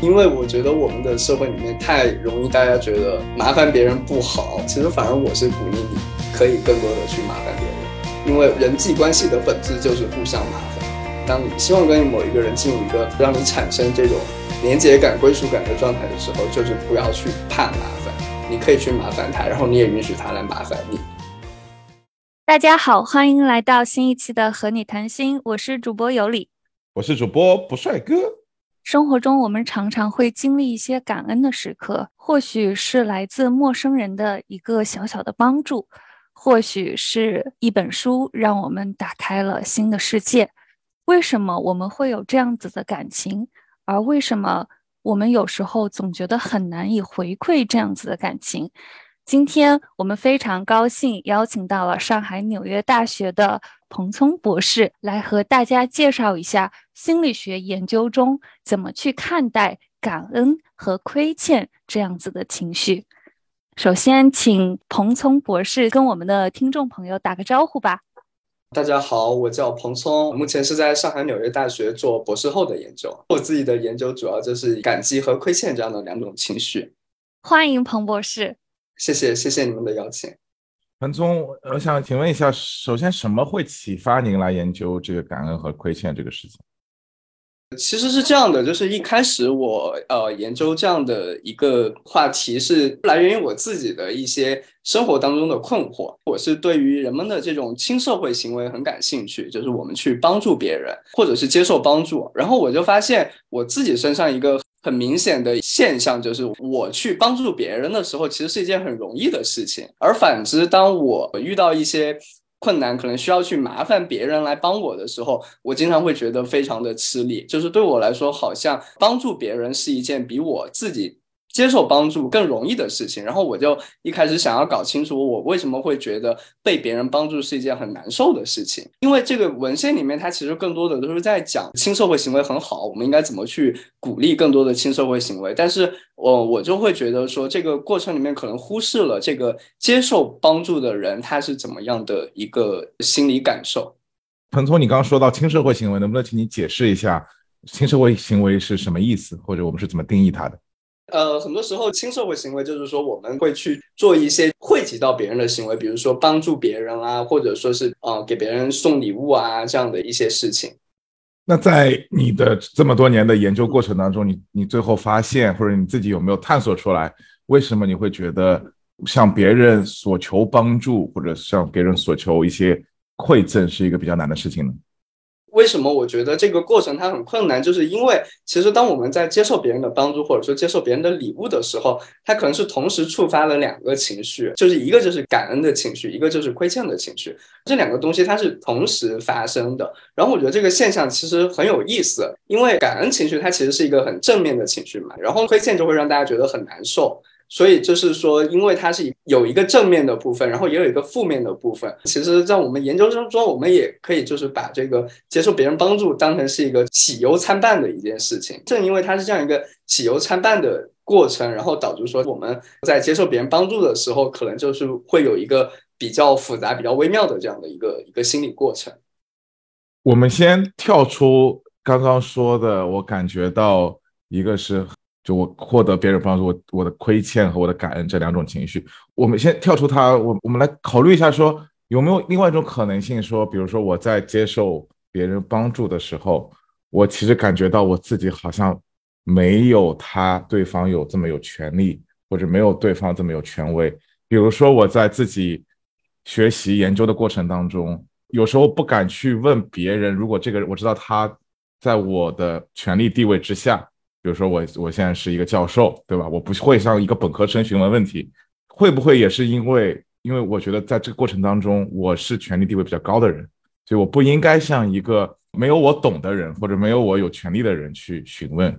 因为我觉得我们的社会里面太容易大家觉得麻烦别人不好，其实反而我是鼓励你可以更多的去麻烦别人，因为人际关系的本质就是互相麻烦。当你希望跟某一个人进入一个让你产生这种连接感、归属感的状态的时候，就是不要去怕麻烦，你可以去麻烦他，然后你也允许他来麻烦你。大家好，欢迎来到新一期的和你谈心，我是主播有理，我是主播不帅哥。生活中，我们常常会经历一些感恩的时刻，或许是来自陌生人的一个小小的帮助，或许是一本书让我们打开了新的世界。为什么我们会有这样子的感情？而为什么我们有时候总觉得很难以回馈这样子的感情？今天我们非常高兴邀请到了上海纽约大学的彭聪博士来和大家介绍一下心理学研究中怎么去看待感恩和亏欠这样子的情绪。首先，请彭聪博士跟我们的听众朋友打个招呼吧。大家好，我叫彭聪，目前是在上海纽约大学做博士后的研究。我自己的研究主要就是感激和亏欠这样的两种情绪。欢迎彭博士。谢谢谢谢你们的邀请，彭总，我想请问一下，首先什么会启发您来研究这个感恩和亏欠这个事情？其实是这样的，就是一开始我呃研究这样的一个话题是来源于我自己的一些生活当中的困惑，我是对于人们的这种轻社会行为很感兴趣，就是我们去帮助别人或者是接受帮助，然后我就发现我自己身上一个。很明显的现象就是，我去帮助别人的时候，其实是一件很容易的事情。而反之，当我遇到一些困难，可能需要去麻烦别人来帮我的时候，我经常会觉得非常的吃力。就是对我来说，好像帮助别人是一件比我自己。接受帮助更容易的事情，然后我就一开始想要搞清楚我为什么会觉得被别人帮助是一件很难受的事情。因为这个文献里面，它其实更多的都是在讲亲社会行为很好，我们应该怎么去鼓励更多的亲社会行为。但是，我我就会觉得说，这个过程里面可能忽视了这个接受帮助的人他是怎么样的一个心理感受。彭聪，你刚刚说到亲社会行为，能不能请你解释一下轻社会行为是什么意思，或者我们是怎么定义它的？呃，很多时候轻社会行为就是说我们会去做一些惠及到别人的行为，比如说帮助别人啊，或者说是呃给别人送礼物啊这样的一些事情。那在你的这么多年的研究过程当中，你你最后发现或者你自己有没有探索出来，为什么你会觉得向别人索求帮助或者向别人索求一些馈赠是一个比较难的事情呢？为什么我觉得这个过程它很困难？就是因为其实当我们在接受别人的帮助，或者说接受别人的礼物的时候，它可能是同时触发了两个情绪，就是一个就是感恩的情绪，一个就是亏欠的情绪。这两个东西它是同时发生的。然后我觉得这个现象其实很有意思，因为感恩情绪它其实是一个很正面的情绪嘛，然后亏欠就会让大家觉得很难受。所以就是说，因为它是有一个正面的部分，然后也有一个负面的部分。其实，在我们研究生中，我们也可以就是把这个接受别人帮助当成是一个喜忧参半的一件事情。正因为它是这样一个喜忧参半的过程，然后导致说我们在接受别人帮助的时候，可能就是会有一个比较复杂、比较微妙的这样的一个一个心理过程。我们先跳出刚刚说的，我感觉到一个是。就我获得别人帮助，我我的亏欠和我的感恩这两种情绪，我们先跳出它，我我们来考虑一下，说有没有另外一种可能性，说比如说我在接受别人帮助的时候，我其实感觉到我自己好像没有他对方有这么有权利，或者没有对方这么有权威。比如说我在自己学习研究的过程当中，有时候不敢去问别人，如果这个我知道他在我的权力地位之下。比如说我我现在是一个教授，对吧？我不会向一个本科生询问问题，会不会也是因为因为我觉得在这个过程当中我是权力地位比较高的人，所以我不应该向一个没有我懂的人或者没有我有权利的人去询问，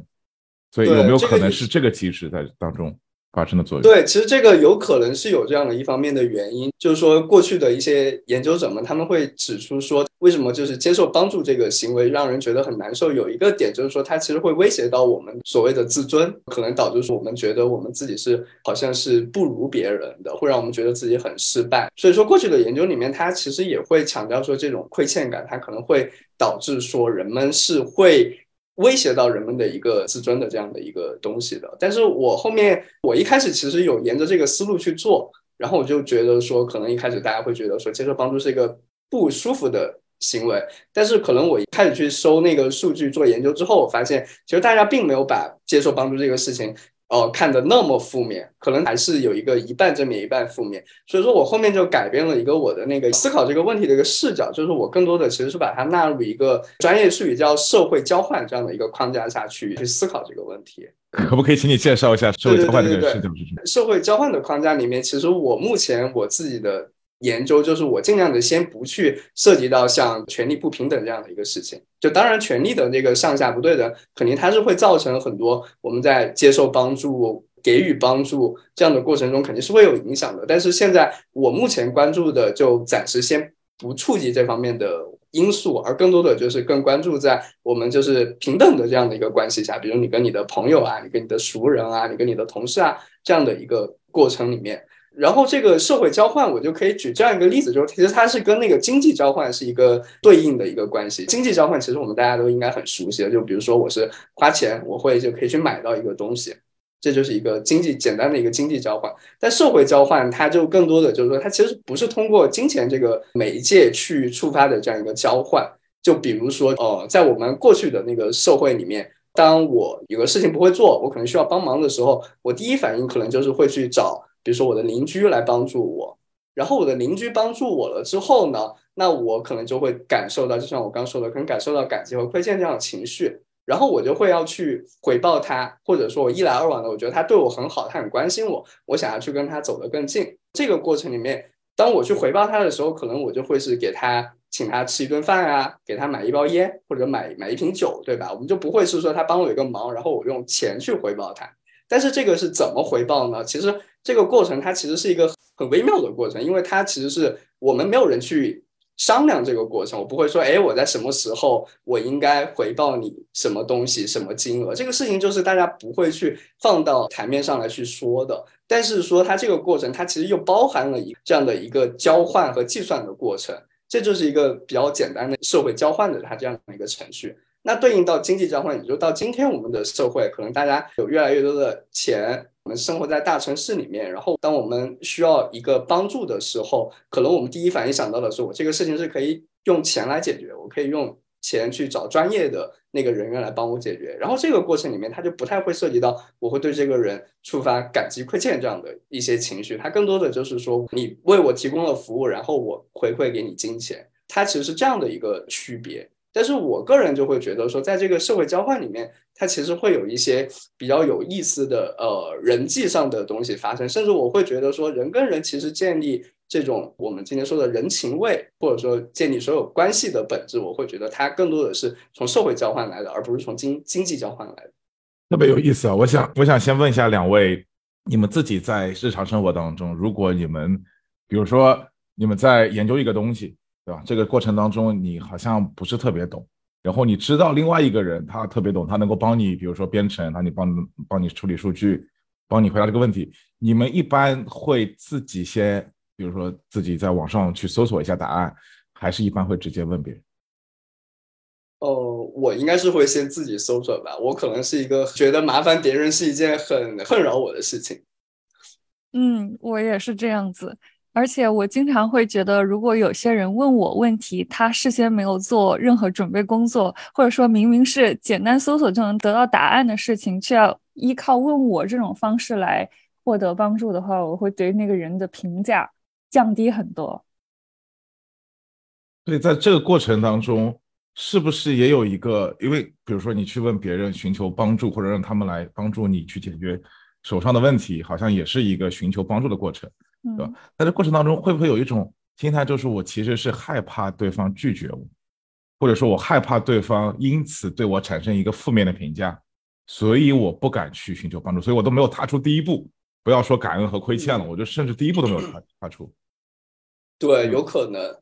所以有没有可能是这个机制在当中？发生的作用对，其实这个有可能是有这样的一方面的原因，就是说过去的一些研究者们他们会指出说，为什么就是接受帮助这个行为让人觉得很难受？有一个点就是说，它其实会威胁到我们所谓的自尊，可能导致说我们觉得我们自己是好像是不如别人的，会让我们觉得自己很失败。所以说过去的研究里面，它其实也会强调说，这种亏欠感它可能会导致说人们是会。威胁到人们的一个自尊的这样的一个东西的。但是我后面我一开始其实有沿着这个思路去做，然后我就觉得说，可能一开始大家会觉得说接受帮助是一个不舒服的行为，但是可能我一开始去收那个数据做研究之后，我发现其实大家并没有把接受帮助这个事情。哦，看的那么负面，可能还是有一个一半正面一半负面，所以说我后面就改变了一个我的那个思考这个问题的一个视角，就是我更多的其实是把它纳入一个专业术语叫社会交换这样的一个框架下去去思考这个问题。可不可以请你介绍一下社会交换这个视角是什么？社会交换的框架里面，其实我目前我自己的。研究就是我尽量的先不去涉及到像权力不平等这样的一个事情，就当然权力的那个上下不对等，肯定它是会造成很多我们在接受帮助、给予帮助这样的过程中肯定是会有影响的。但是现在我目前关注的就暂时先不触及这方面的因素，而更多的就是更关注在我们就是平等的这样的一个关系下，比如你跟你的朋友啊，你跟你的熟人啊，你跟你的同事啊这样的一个过程里面。然后这个社会交换，我就可以举这样一个例子，就是其实它是跟那个经济交换是一个对应的一个关系。经济交换其实我们大家都应该很熟悉的，就比如说我是花钱，我会就可以去买到一个东西，这就是一个经济简单的一个经济交换。但社会交换它就更多的就是说，它其实不是通过金钱这个媒介去触发的这样一个交换。就比如说，呃，在我们过去的那个社会里面，当我有个事情不会做，我可能需要帮忙的时候，我第一反应可能就是会去找。比如说我的邻居来帮助我，然后我的邻居帮助我了之后呢，那我可能就会感受到，就像我刚说的，可能感受到感激和亏欠这样的情绪，然后我就会要去回报他，或者说我一来二往的，我觉得他对我很好，他很关心我，我想要去跟他走得更近。这个过程里面，当我去回报他的时候，可能我就会是给他请他吃一顿饭啊，给他买一包烟或者买买一瓶酒，对吧？我们就不会是说他帮我一个忙，然后我用钱去回报他。但是这个是怎么回报呢？其实这个过程它其实是一个很微妙的过程，因为它其实是我们没有人去商量这个过程。我不会说，哎，我在什么时候我应该回报你什么东西、什么金额，这个事情就是大家不会去放到台面上来去说的。但是说它这个过程，它其实又包含了一这样的一个交换和计算的过程，这就是一个比较简单的社会交换的它这样的一个程序。那对应到经济交换，也就到今天我们的社会，可能大家有越来越多的钱，我们生活在大城市里面，然后当我们需要一个帮助的时候，可能我们第一反应想到的是，我这个事情是可以用钱来解决，我可以用钱去找专业的那个人员来帮我解决。然后这个过程里面，它就不太会涉及到我会对这个人触发感激亏欠这样的一些情绪，它更多的就是说，你为我提供了服务，然后我回馈给你金钱，它其实是这样的一个区别。但是我个人就会觉得说，在这个社会交换里面，它其实会有一些比较有意思的呃人际上的东西发生，甚至我会觉得说，人跟人其实建立这种我们今天说的人情味，或者说建立所有关系的本质，我会觉得它更多的是从社会交换来的，而不是从经经济交换来的。特别有意思啊！我想，我想先问一下两位，你们自己在日常生活当中，如果你们，比如说你们在研究一个东西。对吧？这个过程当中，你好像不是特别懂，然后你知道另外一个人他特别懂，他能够帮你，比如说编程，他你帮帮你处理数据，帮你回答这个问题。你们一般会自己先，比如说自己在网上去搜索一下答案，还是一般会直接问别人？哦，我应该是会先自己搜索吧。我可能是一个觉得麻烦别人是一件很困扰我的事情。嗯，我也是这样子。而且我经常会觉得，如果有些人问我问题，他事先没有做任何准备工作，或者说明明是简单搜索就能得到答案的事情，却要依靠问我这种方式来获得帮助的话，我会对那个人的评价降低很多。对，在这个过程当中，是不是也有一个？因为比如说你去问别人寻求帮助，或者让他们来帮助你去解决手上的问题，好像也是一个寻求帮助的过程。对吧？在这过程当中，会不会有一种心态，就是我其实是害怕对方拒绝我，或者说我害怕对方因此对我产生一个负面的评价，所以我不敢去寻求帮助，所以我都没有踏出第一步。不要说感恩和亏欠了，我就甚至第一步都没有踏踏出。对，有可能。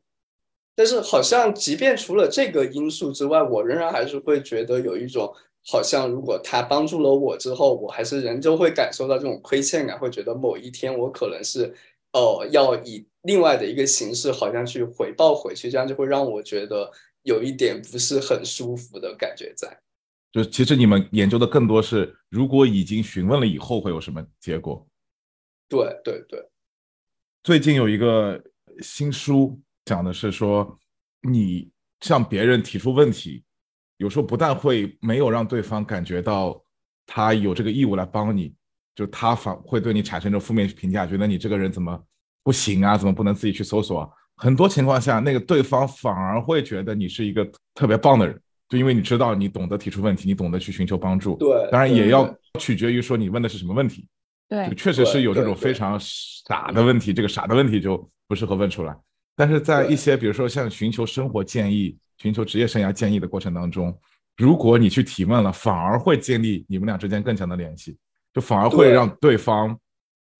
但是好像即便除了这个因素之外，我仍然还是会觉得有一种，好像如果他帮助了我之后，我还是仍旧会感受到这种亏欠感，会觉得某一天我可能是。哦，要以另外的一个形式，好像去回报回去，这样就会让我觉得有一点不是很舒服的感觉在。就其实你们研究的更多是，如果已经询问了以后会有什么结果？对对对。最近有一个新书讲的是说，你向别人提出问题，有时候不但会没有让对方感觉到他有这个义务来帮你，就他反会对你产生一种负面评价，觉得你这个人怎么不行啊，怎么不能自己去搜索？啊？很多情况下，那个对方反而会觉得你是一个特别棒的人。就因为你知道，你懂得提出问题，你懂得去寻求帮助。对，当然也要取决于说你问的是什么问题。对，确实是有这种非常傻的问题，这个傻的问题就不适合问出来。但是在一些比如说像寻求生活建议、寻求职业生涯建议的过程当中，如果你去提问了，反而会建立你们俩之间更强的联系，就反而会让对方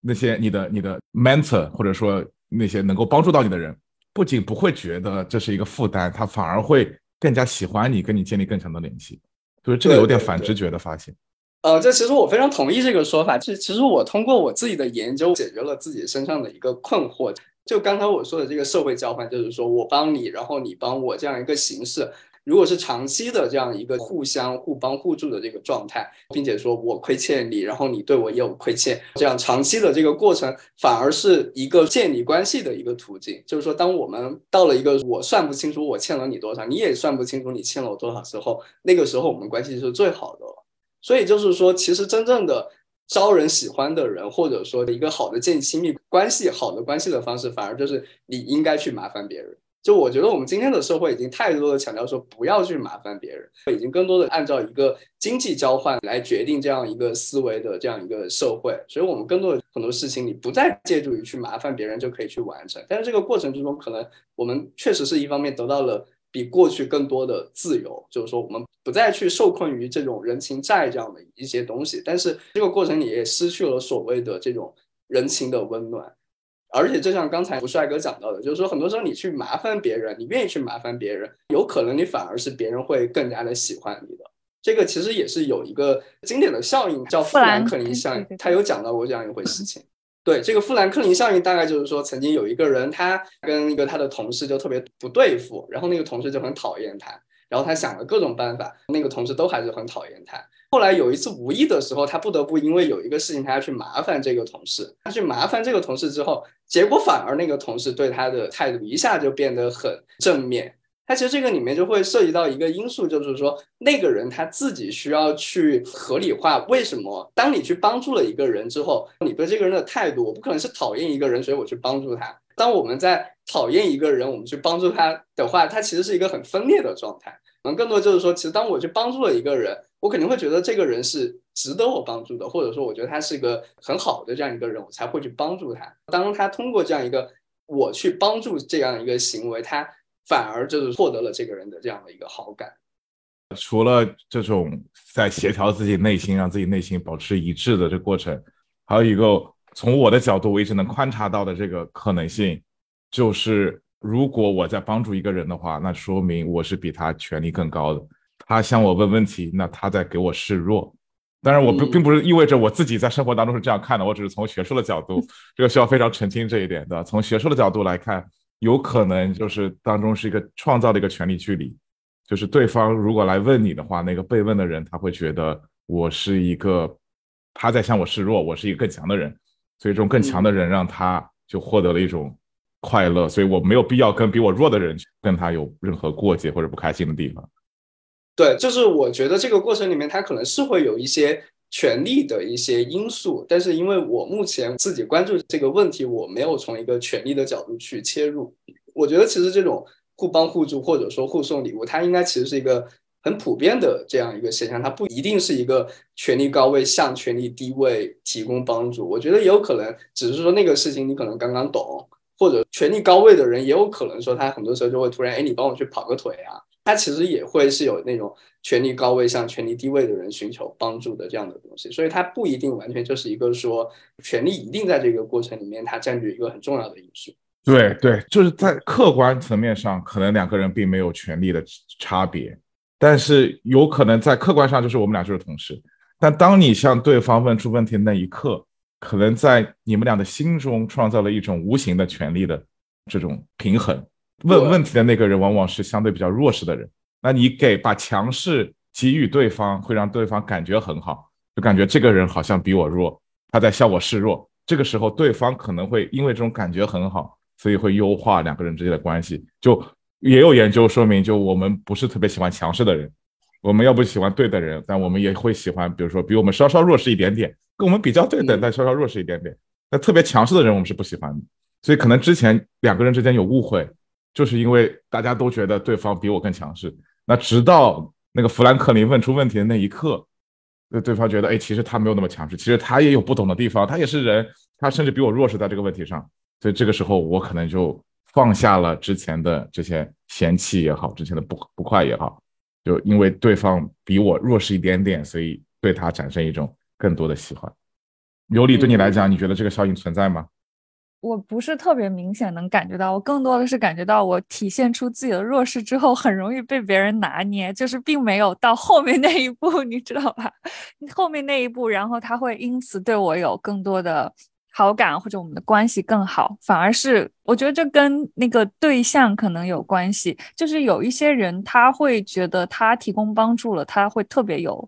那些你的你的 mentor 或者说那些能够帮助到你的人，不仅不会觉得这是一个负担，他反而会。更加喜欢你，跟你建立更强的联系，就是这个有点反直觉的发现。呃，这其实我非常同意这个说法。其实，其实我通过我自己的研究，解决了自己身上的一个困惑。就刚才我说的这个社会交换，就是说我帮你，然后你帮我这样一个形式。如果是长期的这样一个互相互帮互助的这个状态，并且说我亏欠你，然后你对我也有亏欠，这样长期的这个过程，反而是一个建立关系的一个途径。就是说，当我们到了一个我算不清楚我欠了你多少，你也算不清楚你欠了我多少时候，那个时候我们关系是最好的了。所以就是说，其实真正的招人喜欢的人，或者说一个好的建立亲密关系、好的关系的方式，反而就是你应该去麻烦别人。就我觉得，我们今天的社会已经太多的强调说不要去麻烦别人，已经更多的按照一个经济交换来决定这样一个思维的这样一个社会，所以我们更多的很多事情，你不再借助于去麻烦别人就可以去完成。但是这个过程之中，可能我们确实是一方面得到了比过去更多的自由，就是说我们不再去受困于这种人情债这样的一些东西，但是这个过程你也失去了所谓的这种人情的温暖。而且就像刚才吴帅哥讲到的，就是说很多时候你去麻烦别人，你愿意去麻烦别人，有可能你反而是别人会更加的喜欢你的。这个其实也是有一个经典的效应，叫富兰克林效应。他有讲到过这样一回事情。对，这个富兰克林效应大概就是说，曾经有一个人，他跟一个他的同事就特别不对付，然后那个同事就很讨厌他，然后他想了各种办法，那个同事都还是很讨厌他。后来有一次无意的时候，他不得不因为有一个事情，他要去麻烦这个同事。他去麻烦这个同事之后，结果反而那个同事对他的态度一下就变得很正面。他其实这个里面就会涉及到一个因素，就是说那个人他自己需要去合理化为什么当你去帮助了一个人之后，你对这个人的态度，我不可能是讨厌一个人，所以我去帮助他。当我们在讨厌一个人，我们去帮助他的话，他其实是一个很分裂的状态。可能更多就是说，其实当我去帮助了一个人。我肯定会觉得这个人是值得我帮助的，或者说我觉得他是一个很好的这样一个人，我才会去帮助他。当他通过这样一个我去帮助这样一个行为，他反而就是获得了这个人的这样的一个好感。除了这种在协调自己内心，让自己内心保持一致的这过程，还有一个从我的角度我一直能观察到的这个可能性，就是如果我在帮助一个人的话，那说明我是比他权力更高的。他向我问问题，那他在给我示弱。当然，我不并不是意味着我自己在生活当中是这样看的，我只是从学术的角度，这个需要非常澄清这一点的。从学术的角度来看，有可能就是当中是一个创造的一个权力距离，就是对方如果来问你的话，那个被问的人他会觉得我是一个他在向我示弱，我是一个更强的人，所以这种更强的人让他就获得了一种快乐，所以我没有必要跟比我弱的人跟他有任何过节或者不开心的地方。对，就是我觉得这个过程里面，他可能是会有一些权力的一些因素，但是因为我目前自己关注这个问题，我没有从一个权力的角度去切入。我觉得其实这种互帮互助或者说互送礼物，它应该其实是一个很普遍的这样一个现象，它不一定是一个权力高位向权力低位提供帮助。我觉得也有可能只是说那个事情你可能刚刚懂，或者权力高位的人也有可能说他很多时候就会突然哎，你帮我去跑个腿啊。他其实也会是有那种权力高位向权力低位的人寻求帮助的这样的东西，所以它不一定完全就是一个说权力一定在这个过程里面它占据一个很重要的因素。对对，就是在客观层面上，可能两个人并没有权力的差别，但是有可能在客观上就是我们俩就是同事。但当你向对方问出问题的那一刻，可能在你们俩的心中创造了一种无形的权利的这种平衡。问问题的那个人往往是相对比较弱势的人，那你给把强势给予对方，会让对方感觉很好，就感觉这个人好像比我弱，他在向我示弱。这个时候，对方可能会因为这种感觉很好，所以会优化两个人之间的关系。就也有研究说明，就我们不是特别喜欢强势的人，我们要不喜欢对的人，但我们也会喜欢，比如说比我们稍稍弱势一点点，跟我们比较对等但稍稍弱势一点点。那特别强势的人，我们是不喜欢的。所以可能之前两个人之间有误会，就是因为大家都觉得对方比我更强势。那直到那个富兰克林问出问题的那一刻，那对方觉得，哎，其实他没有那么强势，其实他也有不懂的地方，他也是人，他甚至比我弱势在这个问题上。所以这个时候，我可能就放下了之前的这些嫌弃也好，之前的不不快也好，就因为对方比我弱势一点点，所以对他产生一种更多的喜欢。尤里，对你来讲，你觉得这个效应存在吗？我不是特别明显能感觉到，我更多的是感觉到我体现出自己的弱势之后，很容易被别人拿捏，就是并没有到后面那一步，你知道吧？后面那一步，然后他会因此对我有更多的好感，或者我们的关系更好，反而是我觉得这跟那个对象可能有关系，就是有一些人他会觉得他提供帮助了，他会特别有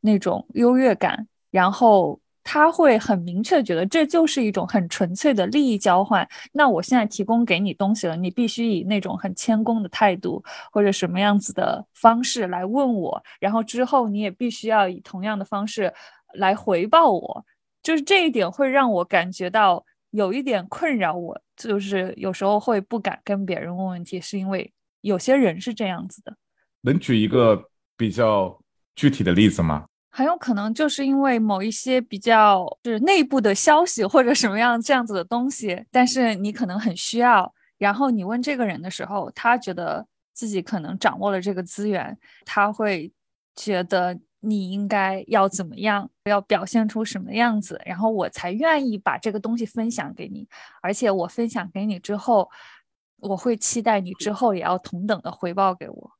那种优越感，然后。他会很明确觉得这就是一种很纯粹的利益交换。那我现在提供给你东西了，你必须以那种很谦恭的态度或者什么样子的方式来问我，然后之后你也必须要以同样的方式来回报我。就是这一点会让我感觉到有一点困扰，我就是有时候会不敢跟别人问问题，是因为有些人是这样子的。能举一个比较具体的例子吗？很有可能就是因为某一些比较是内部的消息或者什么样这样子的东西，但是你可能很需要，然后你问这个人的时候，他觉得自己可能掌握了这个资源，他会觉得你应该要怎么样，要表现出什么样子，然后我才愿意把这个东西分享给你，而且我分享给你之后，我会期待你之后也要同等的回报给我。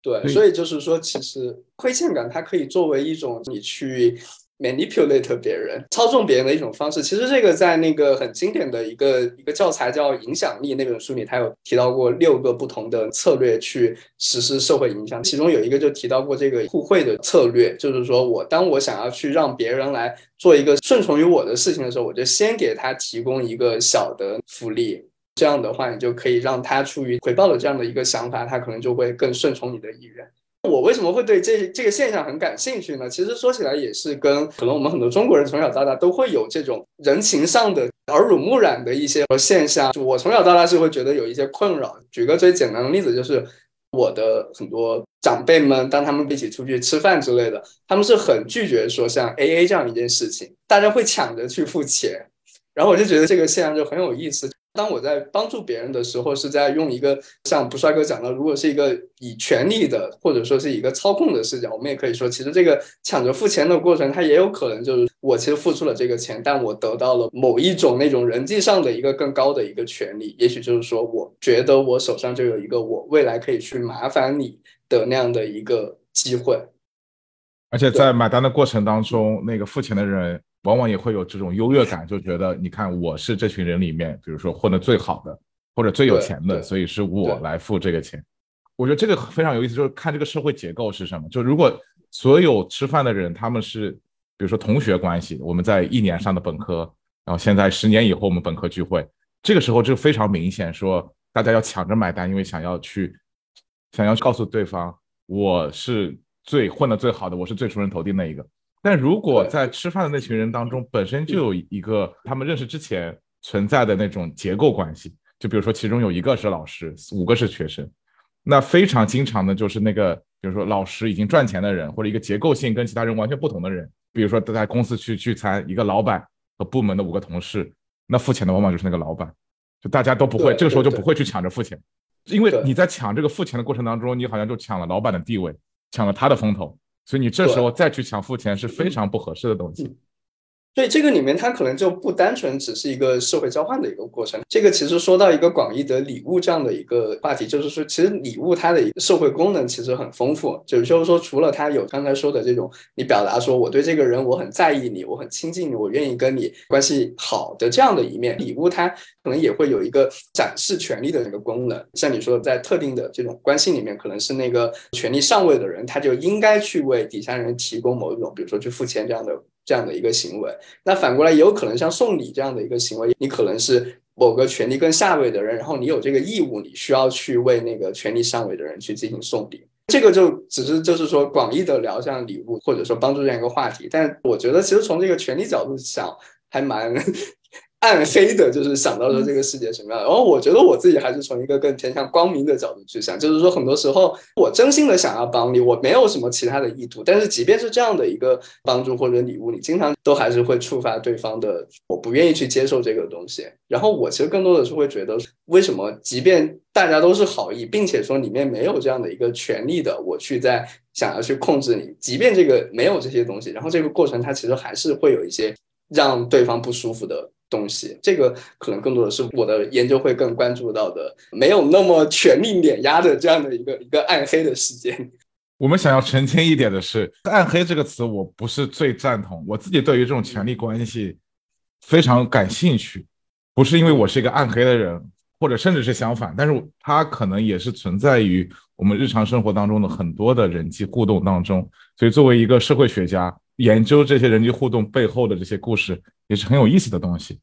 对，所以就是说，其实亏欠感它可以作为一种你去 manipulate 别人、操纵别人的一种方式。其实这个在那个很经典的一个一个教材叫《影响力》那本书里，他有提到过六个不同的策略去实施社会影响。其中有一个就提到过这个互惠的策略，就是说我当我想要去让别人来做一个顺从于我的事情的时候，我就先给他提供一个小的福利。这样的话，你就可以让他出于回报的这样的一个想法，他可能就会更顺从你的意愿。我为什么会对这这个现象很感兴趣呢？其实说起来也是跟可能我们很多中国人从小到大都会有这种人情上的耳濡目染的一些现象。我从小到大是会觉得有一些困扰。举个最简单的例子，就是我的很多长辈们，当他们一起出去吃饭之类的，他们是很拒绝说像 A A 这样一件事情，大家会抢着去付钱。然后我就觉得这个现象就很有意思。当我在帮助别人的时候，是在用一个像不帅哥讲的，如果是一个以权力的，或者说是一个操控的视角，我们也可以说，其实这个抢着付钱的过程，它也有可能就是我其实付出了这个钱，但我得到了某一种那种人际上的一个更高的一个权利，也许就是说，我觉得我手上就有一个我未来可以去麻烦你的那样的一个机会，而且在买单的过程当中，那个付钱的人。往往也会有这种优越感，就觉得你看我是这群人里面，比如说混得最好的或者最有钱的，所以是我来付这个钱。我觉得这个非常有意思，就是看这个社会结构是什么。就如果所有吃饭的人他们是比如说同学关系，我们在一年上的本科，然后现在十年以后我们本科聚会，这个时候就非常明显，说大家要抢着买单，因为想要去想要告诉对方我是最混得最好的，我是最出人头地那一个。但如果在吃饭的那群人当中，本身就有一个他们认识之前存在的那种结构关系，就比如说其中有一个是老师，五个是学生，那非常经常的就是那个，比如说老师已经赚钱的人，或者一个结构性跟其他人完全不同的人，比如说在公司去聚餐，一个老板和部门的五个同事，那付钱的往往就是那个老板，就大家都不会，这个时候就不会去抢着付钱，因为你在抢这个付钱的过程当中，你好像就抢了老板的地位，抢了他的风头。所以你这时候再去抢付钱是非常不合适的东西。所以这个里面，它可能就不单纯只是一个社会交换的一个过程。这个其实说到一个广义的礼物这样的一个话题，就是说，其实礼物它的一个社会功能其实很丰富。就是就是说，除了它有刚才说的这种，你表达说我对这个人我很在意你，我很亲近你，我愿意跟你关系好的这样的一面，礼物它可能也会有一个展示权利的那个功能。像你说，在特定的这种关系里面，可能是那个权力上位的人，他就应该去为底下人提供某一种，比如说去付钱这样的。这样的一个行为，那反过来也有可能像送礼这样的一个行为，你可能是某个权力更下位的人，然后你有这个义务，你需要去为那个权力上位的人去进行送礼。这个就只是就是说广义的聊像礼物，或者说帮助这样一个话题。但我觉得其实从这个权力角度想，还蛮。暗黑的，就是想到说这个世界什么样。然后我觉得我自己还是从一个更偏向光明的角度去想，就是说很多时候我真心的想要帮你，我没有什么其他的意图。但是即便是这样的一个帮助或者礼物，你经常都还是会触发对方的，我不愿意去接受这个东西。然后我其实更多的是会觉得，为什么即便大家都是好意，并且说里面没有这样的一个权利的，我去在想要去控制你，即便这个没有这些东西，然后这个过程它其实还是会有一些让对方不舒服的。东西，这个可能更多的是我的研究会更关注到的，没有那么权力碾压的这样的一个一个暗黑的事件。我们想要澄清一点的是，“暗黑”这个词我不是最赞同。我自己对于这种权力关系非常感兴趣，不是因为我是一个暗黑的人，或者甚至是相反，但是它可能也是存在于我们日常生活当中的很多的人际互动当中。所以，作为一个社会学家，研究这些人机互动背后的这些故事。也是很有意思的东西，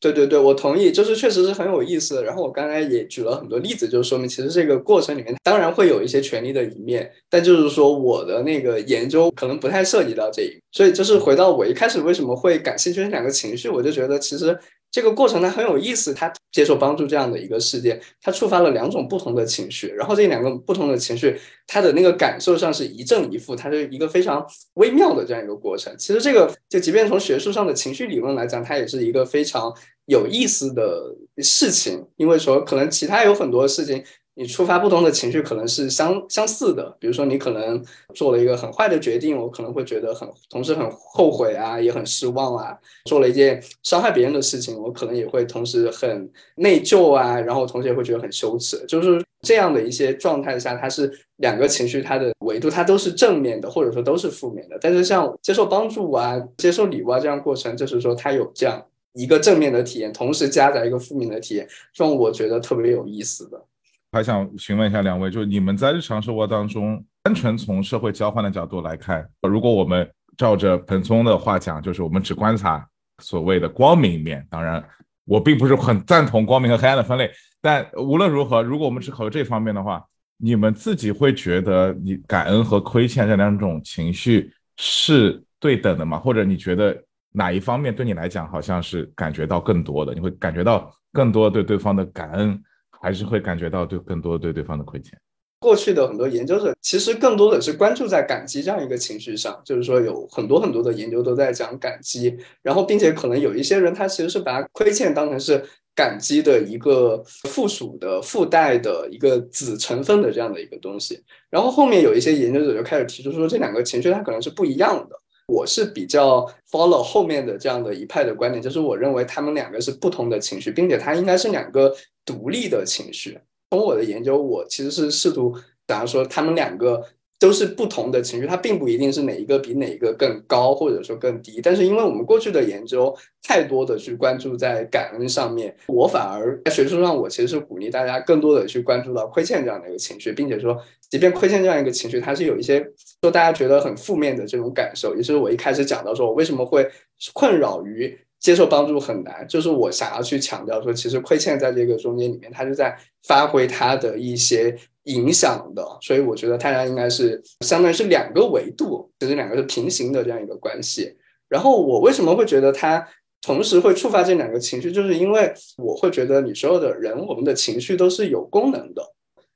对对对，我同意，就是确实是很有意思。然后我刚才也举了很多例子，就说明其实这个过程里面当然会有一些权利的一面，但就是说我的那个研究可能不太涉及到这一，所以就是回到我一开始为什么会感兴趣这两个情绪，我就觉得其实。这个过程它很有意思，他接受帮助这样的一个事件，它触发了两种不同的情绪，然后这两个不同的情绪，它的那个感受上是一正一负，它是一个非常微妙的这样一个过程。其实这个就即便从学术上的情绪理论来讲，它也是一个非常有意思的事情，因为说可能其他有很多事情。你触发不同的情绪可能是相相似的，比如说你可能做了一个很坏的决定，我可能会觉得很同时很后悔啊，也很失望啊；做了一件伤害别人的事情，我可能也会同时很内疚啊，然后同时也会觉得很羞耻。就是这样的一些状态下，它是两个情绪，它的维度它都是正面的，或者说都是负面的。但是像接受帮助啊、接受礼物啊这样过程，就是说它有这样一个正面的体验，同时夹杂一个负面的体验，这种我觉得特别有意思的。还想询问一下两位，就是你们在日常生活当中，单纯从社会交换的角度来看，如果我们照着彭聪的话讲，就是我们只观察所谓的光明面。当然，我并不是很赞同光明和黑暗的分类，但无论如何，如果我们只考虑这方面的话，你们自己会觉得你感恩和亏欠这两种情绪是对等的吗？或者你觉得哪一方面对你来讲好像是感觉到更多的？你会感觉到更多对对方的感恩？还是会感觉到对更多对对方的亏欠。过去的很多研究者其实更多的是关注在感激这样一个情绪上，就是说有很多很多的研究都在讲感激，然后并且可能有一些人他其实是把亏欠当成是感激的一个附属的附带的一个子成分的这样的一个东西。然后后面有一些研究者就开始提出说这两个情绪它可能是不一样的。我是比较 follow 后面的这样的一派的观点，就是我认为他们两个是不同的情绪，并且它应该是两个独立的情绪。从我的研究，我其实是试图，假如说他们两个。都是不同的情绪，它并不一定是哪一个比哪一个更高，或者说更低。但是因为我们过去的研究太多的去关注在感恩上面，我反而在学术上，我其实是鼓励大家更多的去关注到亏欠这样的一个情绪，并且说，即便亏欠这样一个情绪，它是有一些说大家觉得很负面的这种感受。也是我一开始讲到说我为什么会困扰于接受帮助很难，就是我想要去强调说，其实亏欠在这个中间里面，它是在发挥它的一些。影响的，所以我觉得大家应该是相当于是两个维度，就是两个是平行的这样一个关系。然后我为什么会觉得它同时会触发这两个情绪，就是因为我会觉得你所有的人，我们的情绪都是有功能的。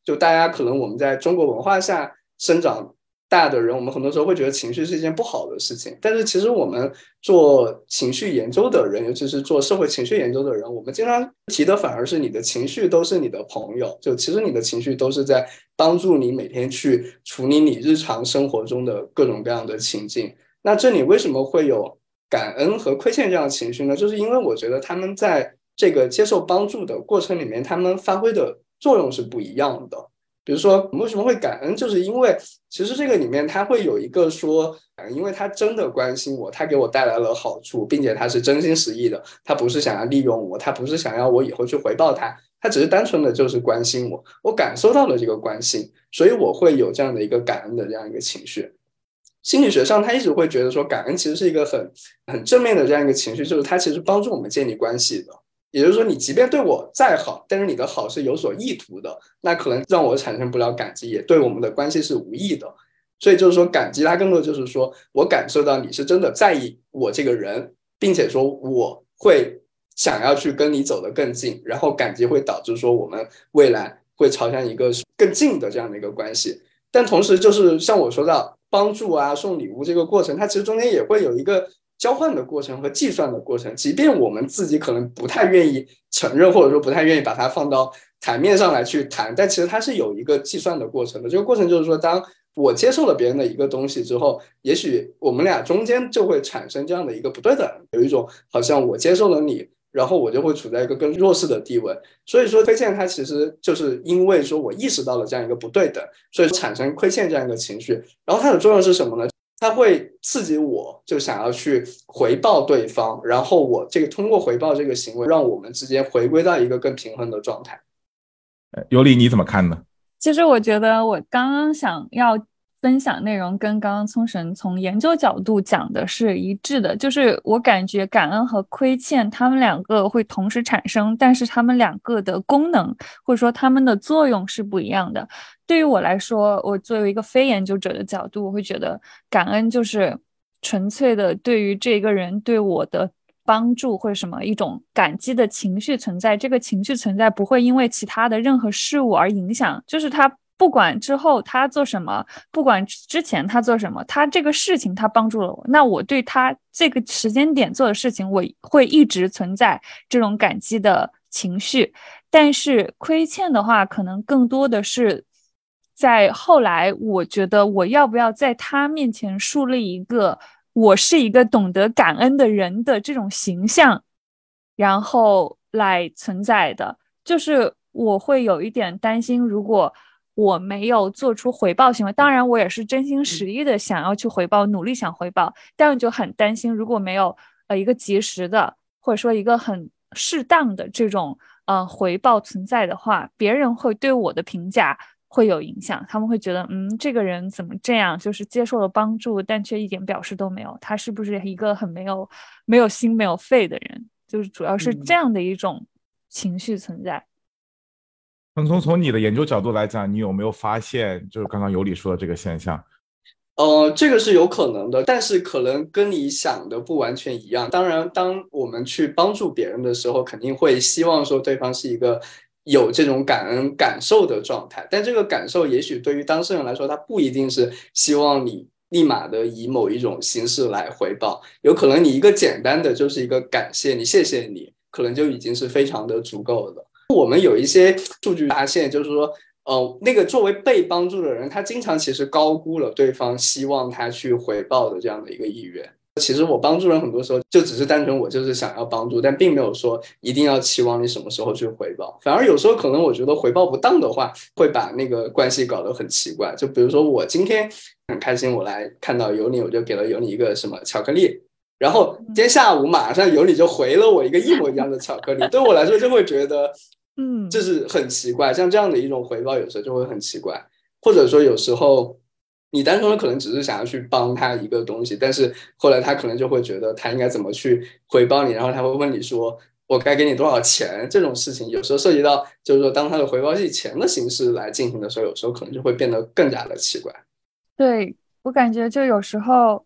就大家可能我们在中国文化下生长。大的人，我们很多时候会觉得情绪是一件不好的事情，但是其实我们做情绪研究的人，尤其是做社会情绪研究的人，我们经常提的反而是你的情绪都是你的朋友，就其实你的情绪都是在帮助你每天去处理你日常生活中的各种各样的情境。那这里为什么会有感恩和亏欠这样的情绪呢？就是因为我觉得他们在这个接受帮助的过程里面，他们发挥的作用是不一样的。比如说，为什么会感恩？就是因为其实这个里面他会有一个说，因为他真的关心我，他给我带来了好处，并且他是真心实意的，他不是想要利用我，他不是想要我以后去回报他，他只是单纯的就是关心我，我感受到了这个关心，所以我会有这样的一个感恩的这样一个情绪。心理学上，他一直会觉得说，感恩其实是一个很很正面的这样一个情绪，就是它其实帮助我们建立关系的。也就是说，你即便对我再好，但是你的好是有所意图的，那可能让我产生不了感激，也对我们的关系是无益的。所以就是说，感激它更多就是说我感受到你是真的在意我这个人，并且说我会想要去跟你走得更近，然后感激会导致说我们未来会朝向一个更近的这样的一个关系。但同时，就是像我说到帮助啊、送礼物这个过程，它其实中间也会有一个。交换的过程和计算的过程，即便我们自己可能不太愿意承认，或者说不太愿意把它放到台面上来去谈，但其实它是有一个计算的过程的。这个过程就是说，当我接受了别人的一个东西之后，也许我们俩中间就会产生这样的一个不对等，有一种好像我接受了你，然后我就会处在一个更弱势的地位。所以说，亏欠它其实就是因为说我意识到了这样一个不对等，所以产生亏欠这样一个情绪。然后它的作用是什么呢？它会刺激我，就想要去回报对方，然后我这个通过回报这个行为，让我们之间回归到一个更平衡的状态。尤里，你怎么看呢？其实我觉得我刚刚想要。分享内容跟刚刚聪神从研究角度讲的是一致的，就是我感觉感恩和亏欠，他们两个会同时产生，但是他们两个的功能或者说他们的作用是不一样的。对于我来说，我作为一个非研究者的角度，我会觉得感恩就是纯粹的对于这个人对我的帮助或者什么一种感激的情绪存在，这个情绪存在不会因为其他的任何事物而影响，就是它。不管之后他做什么，不管之前他做什么，他这个事情他帮助了我，那我对他这个时间点做的事情，我会一直存在这种感激的情绪。但是亏欠的话，可能更多的是在后来，我觉得我要不要在他面前树立一个我是一个懂得感恩的人的这种形象，然后来存在的，就是我会有一点担心，如果。我没有做出回报行为，当然我也是真心实意的想要去回报，努力想回报，但就很担心，如果没有呃一个及时的或者说一个很适当的这种呃回报存在的话，别人会对我的评价会有影响，他们会觉得嗯这个人怎么这样，就是接受了帮助，但却一点表示都没有，他是不是一个很没有没有心没有肺的人？就是主要是这样的一种情绪存在。从从从你的研究角度来讲，你有没有发现，就是刚刚尤里说的这个现象？呃，这个是有可能的，但是可能跟你想的不完全一样。当然，当我们去帮助别人的时候，肯定会希望说对方是一个有这种感恩感受的状态。但这个感受，也许对于当事人来说，他不一定是希望你立马的以某一种形式来回报。有可能你一个简单的就是一个感谢你，谢谢你，可能就已经是非常的足够的。我们有一些数据发现，就是说，呃，那个作为被帮助的人，他经常其实高估了对方希望他去回报的这样的一个意愿。其实我帮助人很多时候就只是单纯我就是想要帮助，但并没有说一定要期望你什么时候去回报。反而有时候可能我觉得回报不当的话，会把那个关系搞得很奇怪。就比如说我今天很开心，我来看到有你，我就给了有你一个什么巧克力。然后今天下午马上有你就回了我一个一模一样的巧克力，对我来说就会觉得，嗯，这是很奇怪。像这样的一种回报，有时候就会很奇怪。或者说有时候你单纯的可能只是想要去帮他一个东西，但是后来他可能就会觉得他应该怎么去回报你，然后他会问你说我该给你多少钱？这种事情有时候涉及到，就是说当他的回报是以钱的形式来进行的时候，有时候可能就会变得更加的奇怪。对我感觉就有时候。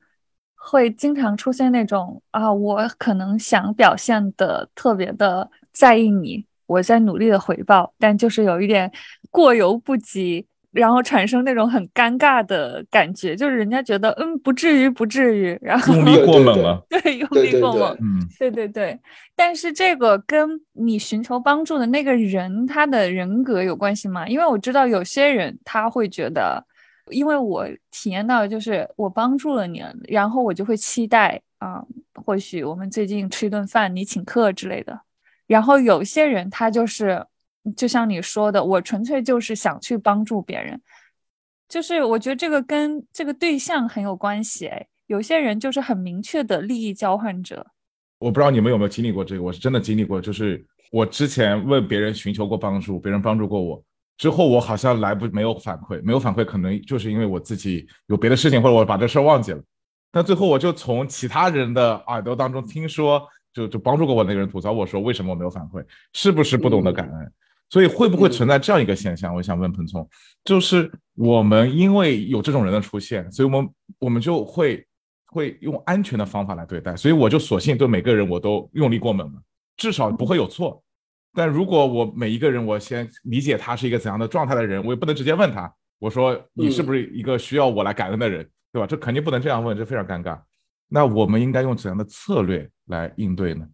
会经常出现那种啊，我可能想表现的特别的在意你，我在努力的回报，但就是有一点过犹不及，然后产生那种很尴尬的感觉，就是人家觉得嗯不至于不至于，然后用力过猛了，对，用力过猛，嗯，对对对，但是这个跟你寻求帮助的那个人他的人格有关系吗？因为我知道有些人他会觉得。因为我体验到就是我帮助了你，然后我就会期待啊，或许我们最近吃一顿饭，你请客之类的。然后有些人他就是，就像你说的，我纯粹就是想去帮助别人，就是我觉得这个跟这个对象很有关系。哎，有些人就是很明确的利益交换者。我不知道你们有没有经历过这个，我是真的经历过，就是我之前问别人寻求过帮助，别人帮助过我之后，我好像来不没有反馈，没有反馈，可能就是因为我自己有别的事情，或者我把这事儿忘记了。但最后我就从其他人的耳朵当中听说。就就帮助过我那个人吐槽我说为什么我没有反馈，是不是不懂得感恩？所以会不会存在这样一个现象？我想问彭聪，就是我们因为有这种人的出现，所以我们我们就会会用安全的方法来对待，所以我就索性对每个人我都用力过猛了，至少不会有错。但如果我每一个人我先理解他是一个怎样的状态的人，我也不能直接问他，我说你是不是一个需要我来感恩的人，对吧？这肯定不能这样问，这非常尴尬。那我们应该用怎样的策略来应对呢？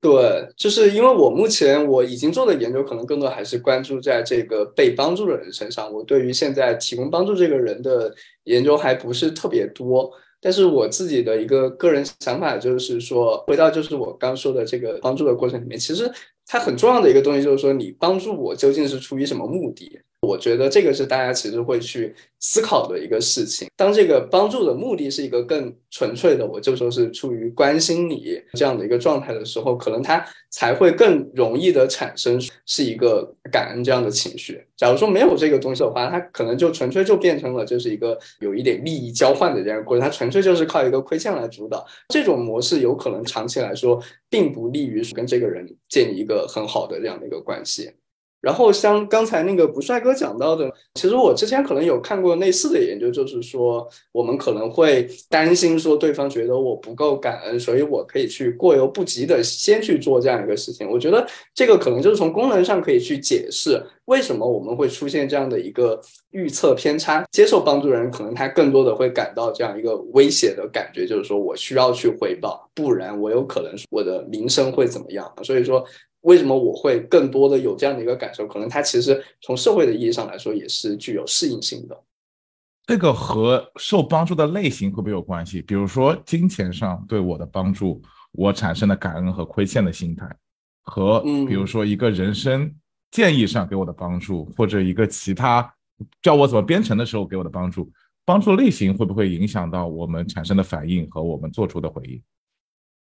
对，就是因为我目前我已经做的研究，可能更多还是关注在这个被帮助的人身上。我对于现在提供帮助这个人的研究还不是特别多。但是我自己的一个个人想法就是说，回到就是我刚说的这个帮助的过程里面，其实它很重要的一个东西就是说，你帮助我究竟是出于什么目的？我觉得这个是大家其实会去思考的一个事情。当这个帮助的目的是一个更纯粹的，我就说是出于关心你这样的一个状态的时候，可能他才会更容易的产生是一个感恩这样的情绪。假如说没有这个东西的话，他可能就纯粹就变成了就是一个有一点利益交换的这样过程，他纯粹就是靠一个亏欠来主导。这种模式有可能长期来说并不利于跟这个人建立一个很好的这样的一个关系。然后像刚才那个不帅哥讲到的，其实我之前可能有看过类似的研究，就是说我们可能会担心说对方觉得我不够感恩，所以我可以去过犹不及的先去做这样一个事情。我觉得这个可能就是从功能上可以去解释为什么我们会出现这样的一个预测偏差。接受帮助人可能他更多的会感到这样一个威胁的感觉，就是说我需要去回报，不然我有可能我的名声会怎么样。所以说。为什么我会更多的有这样的一个感受？可能它其实从社会的意义上来说，也是具有适应性的。这个和受帮助的类型会不会有关系？比如说金钱上对我的帮助，我产生的感恩和亏欠的心态，和比如说一个人生建议上给我的帮助，或者一个其他教我怎么编程的时候给我的帮助，帮助类型会不会影响到我们产生的反应和我们做出的回应？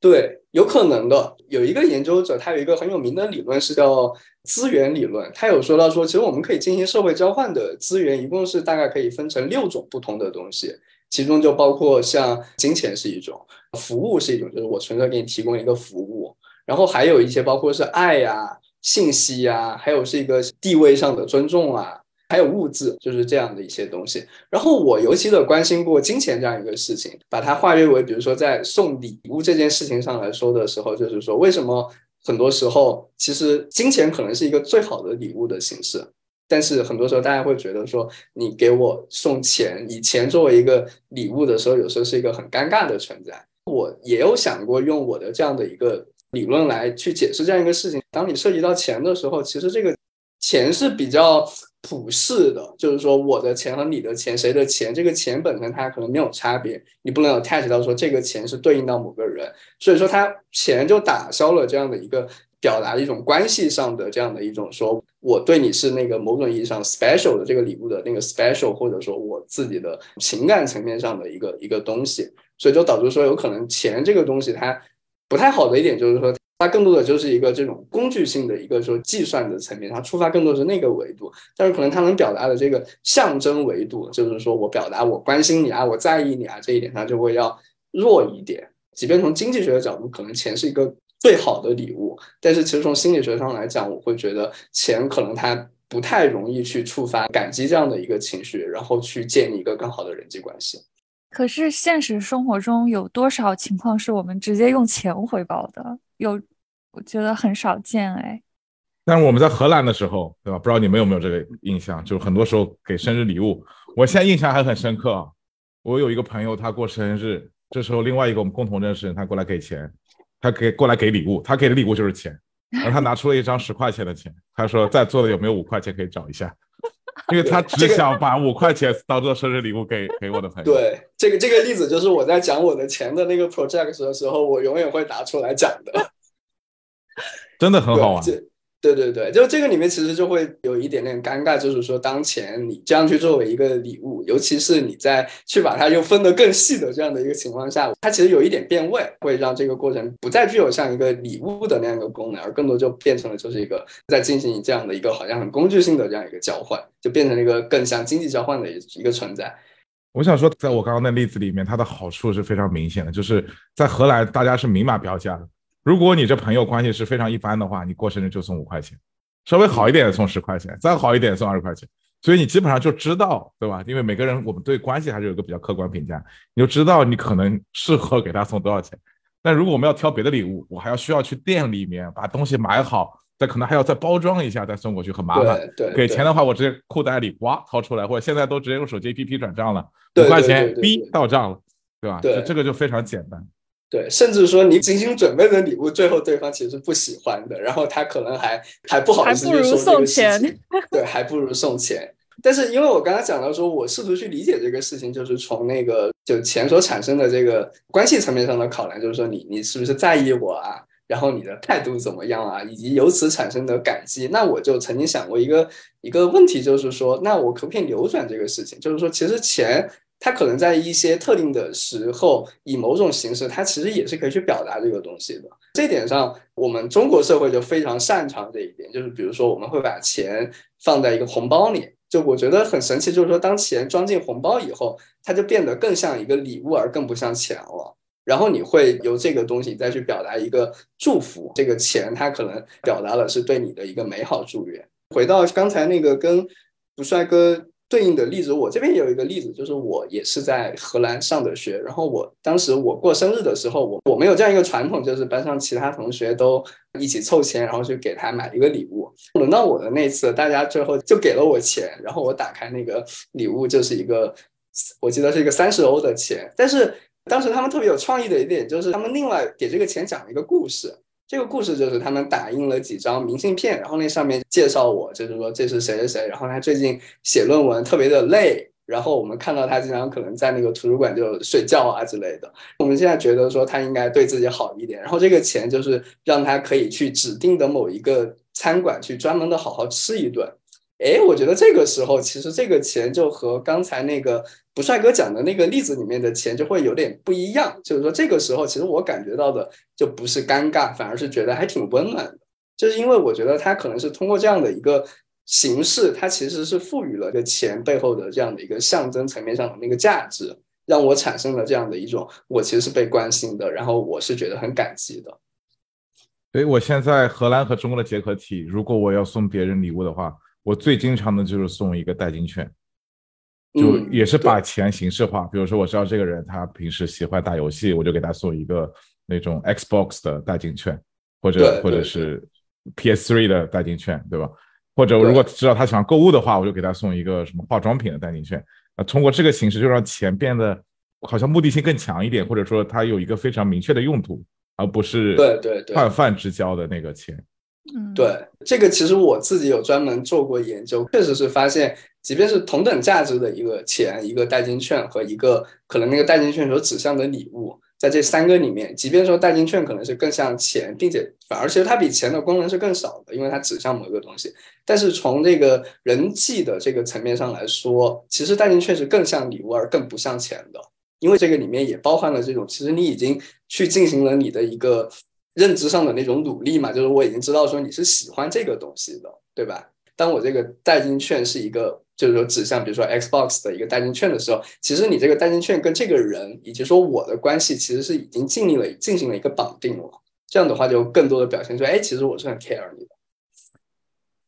对，有可能的。有一个研究者，他有一个很有名的理论，是叫资源理论。他有说到说，其实我们可以进行社会交换的资源，一共是大概可以分成六种不同的东西，其中就包括像金钱是一种，服务是一种，就是我纯粹给你提供一个服务，然后还有一些包括是爱呀、信息呀，还有是一个地位上的尊重啊。还有物质，就是这样的一些东西。然后我尤其的关心过金钱这样一个事情，把它划约为，比如说在送礼物这件事情上来说的时候，就是说为什么很多时候其实金钱可能是一个最好的礼物的形式，但是很多时候大家会觉得说，你给我送钱，以钱作为一个礼物的时候，有时候是一个很尴尬的存在。我也有想过用我的这样的一个理论来去解释这样一个事情。当你涉及到钱的时候，其实这个钱是比较。普世的，就是说我的钱和你的钱，谁的钱，这个钱本身它可能没有差别，你不能有 attach 到说这个钱是对应到某个人，所以说它钱就打消了这样的一个表达一种关系上的这样的一种说我对你是那个某种意义上 special 的这个礼物的那个 special，或者说我自己的情感层面上的一个一个东西，所以就导致说有可能钱这个东西它不太好的一点就是说。它更多的就是一个这种工具性的一个说计算的层面，它出发更多是那个维度，但是可能它能表达的这个象征维度，就是说我表达我关心你啊，我在意你啊这一点，它就会要弱一点。即便从经济学的角度，可能钱是一个最好的礼物，但是其实从心理学上来讲，我会觉得钱可能它不太容易去触发感激这样的一个情绪，然后去建立一个更好的人际关系。可是现实生活中有多少情况是我们直接用钱回报的？有。我觉得很少见哎，但是我们在荷兰的时候，对吧？不知道你们有没有这个印象？就是很多时候给生日礼物，我现在印象还很深刻。我有一个朋友，他过生日，这时候另外一个我们共同认识人，他过来给钱，他给过来给礼物，他给的礼物就是钱，然后他拿出了一张十块钱的钱，他说在座的有没有五块钱可以找一下？因为他只想把五块钱当做生日礼物给给我的朋友。对，这个这个例子就是我在讲我的钱的那个 project 的时候，我永远会拿出来讲的。真的很好玩。对对对，就这个里面其实就会有一点点尴尬，就是说当前你这样去作为一个礼物，尤其是你在去把它又分得更细的这样的一个情况下，它其实有一点变味，会让这个过程不再具有像一个礼物的那样一个功能，而更多就变成了就是一个在进行这样的一个好像很工具性的这样一个交换，就变成了一个更像经济交换的一个存在。我想说，在我刚刚那例子里面，它的好处是非常明显的，就是在荷兰大家是明码标价的。如果你这朋友关系是非常一般的话，你过生日就送五块钱，稍微好一点的送十块钱，再好一点送二十块钱，所以你基本上就知道，对吧？因为每个人我们对关系还是有个比较客观评价，你就知道你可能适合给他送多少钱。但如果我们要挑别的礼物，我还要需要去店里面把东西买好，再可能还要再包装一下再送过去，很麻烦。对，给钱的话，我直接裤袋里哇掏出来，或者现在都直接用手机 APP 转账了，五块钱 B 到账了，对吧？对，这个就非常简单。对，甚至说你精心准备的礼物，最后对方其实不喜欢的，然后他可能还还不好意思去说这个事情。对，还不如送钱。但是因为我刚才讲到说，我试图去理解这个事情，就是从那个就钱所产生的这个关系层面上的考量，就是说你你是不是在意我啊？然后你的态度怎么样啊？以及由此产生的感激。那我就曾经想过一个一个问题，就是说，那我可不可以扭转这个事情？就是说，其实钱。它可能在一些特定的时候，以某种形式，它其实也是可以去表达这个东西的。这点上，我们中国社会就非常擅长这一点，就是比如说，我们会把钱放在一个红包里，就我觉得很神奇，就是说，当钱装进红包以后，它就变得更像一个礼物，而更不像钱了。然后你会由这个东西再去表达一个祝福，这个钱它可能表达了是对你的一个美好祝愿。回到刚才那个跟不帅哥。对应的例子，我这边也有一个例子，就是我也是在荷兰上的学，然后我当时我过生日的时候，我我们有这样一个传统，就是班上其他同学都一起凑钱，然后去给他买一个礼物。轮到我的那次，大家最后就给了我钱，然后我打开那个礼物，就是一个我记得是一个三十欧的钱，但是当时他们特别有创意的一点，就是他们另外给这个钱讲了一个故事。这个故事就是他们打印了几张明信片，然后那上面介绍我，就是说这是谁谁谁，然后他最近写论文特别的累，然后我们看到他经常可能在那个图书馆就睡觉啊之类的。我们现在觉得说他应该对自己好一点，然后这个钱就是让他可以去指定的某一个餐馆去专门的好好吃一顿。哎，我觉得这个时候其实这个钱就和刚才那个不帅哥讲的那个例子里面的钱就会有点不一样。就是说这个时候，其实我感觉到的就不是尴尬，反而是觉得还挺温暖的。就是因为我觉得他可能是通过这样的一个形式，他其实是赋予了这钱背后的这样的一个象征层面上的那个价值，让我产生了这样的一种我其实是被关心的，然后我是觉得很感激的。所以我现在荷兰和中国的结合体，如果我要送别人礼物的话。我最经常的就是送一个代金券，就也是把钱形式化。比如说，我知道这个人他平时喜欢打游戏，我就给他送一个那种 Xbox 的代金券，或者或者是 PS3 的代金券，对吧？或者如果知道他喜欢购物的话，我就给他送一个什么化妆品的代金券。啊，通过这个形式，就让钱变得好像目的性更强一点，或者说他有一个非常明确的用途，而不是对对对泛泛之交的那个钱。对，这个其实我自己有专门做过研究，确实是发现，即便是同等价值的一个钱、一个代金券和一个可能那个代金券所指向的礼物，在这三个里面，即便说代金券可能是更像钱，并且反而其实它比钱的功能是更少的，因为它指向某一个东西。但是从这个人际的这个层面上来说，其实代金券是更像礼物而更不像钱的，因为这个里面也包含了这种，其实你已经去进行了你的一个。认知上的那种努力嘛，就是我已经知道说你是喜欢这个东西的，对吧？当我这个代金券是一个，就是说指向比如说 Xbox 的一个代金券的时候，其实你这个代金券跟这个人以及说我的关系其实是已经尽力了进行了一个绑定了。这样的话就更多的表现出，哎，其实我是很 care 你的。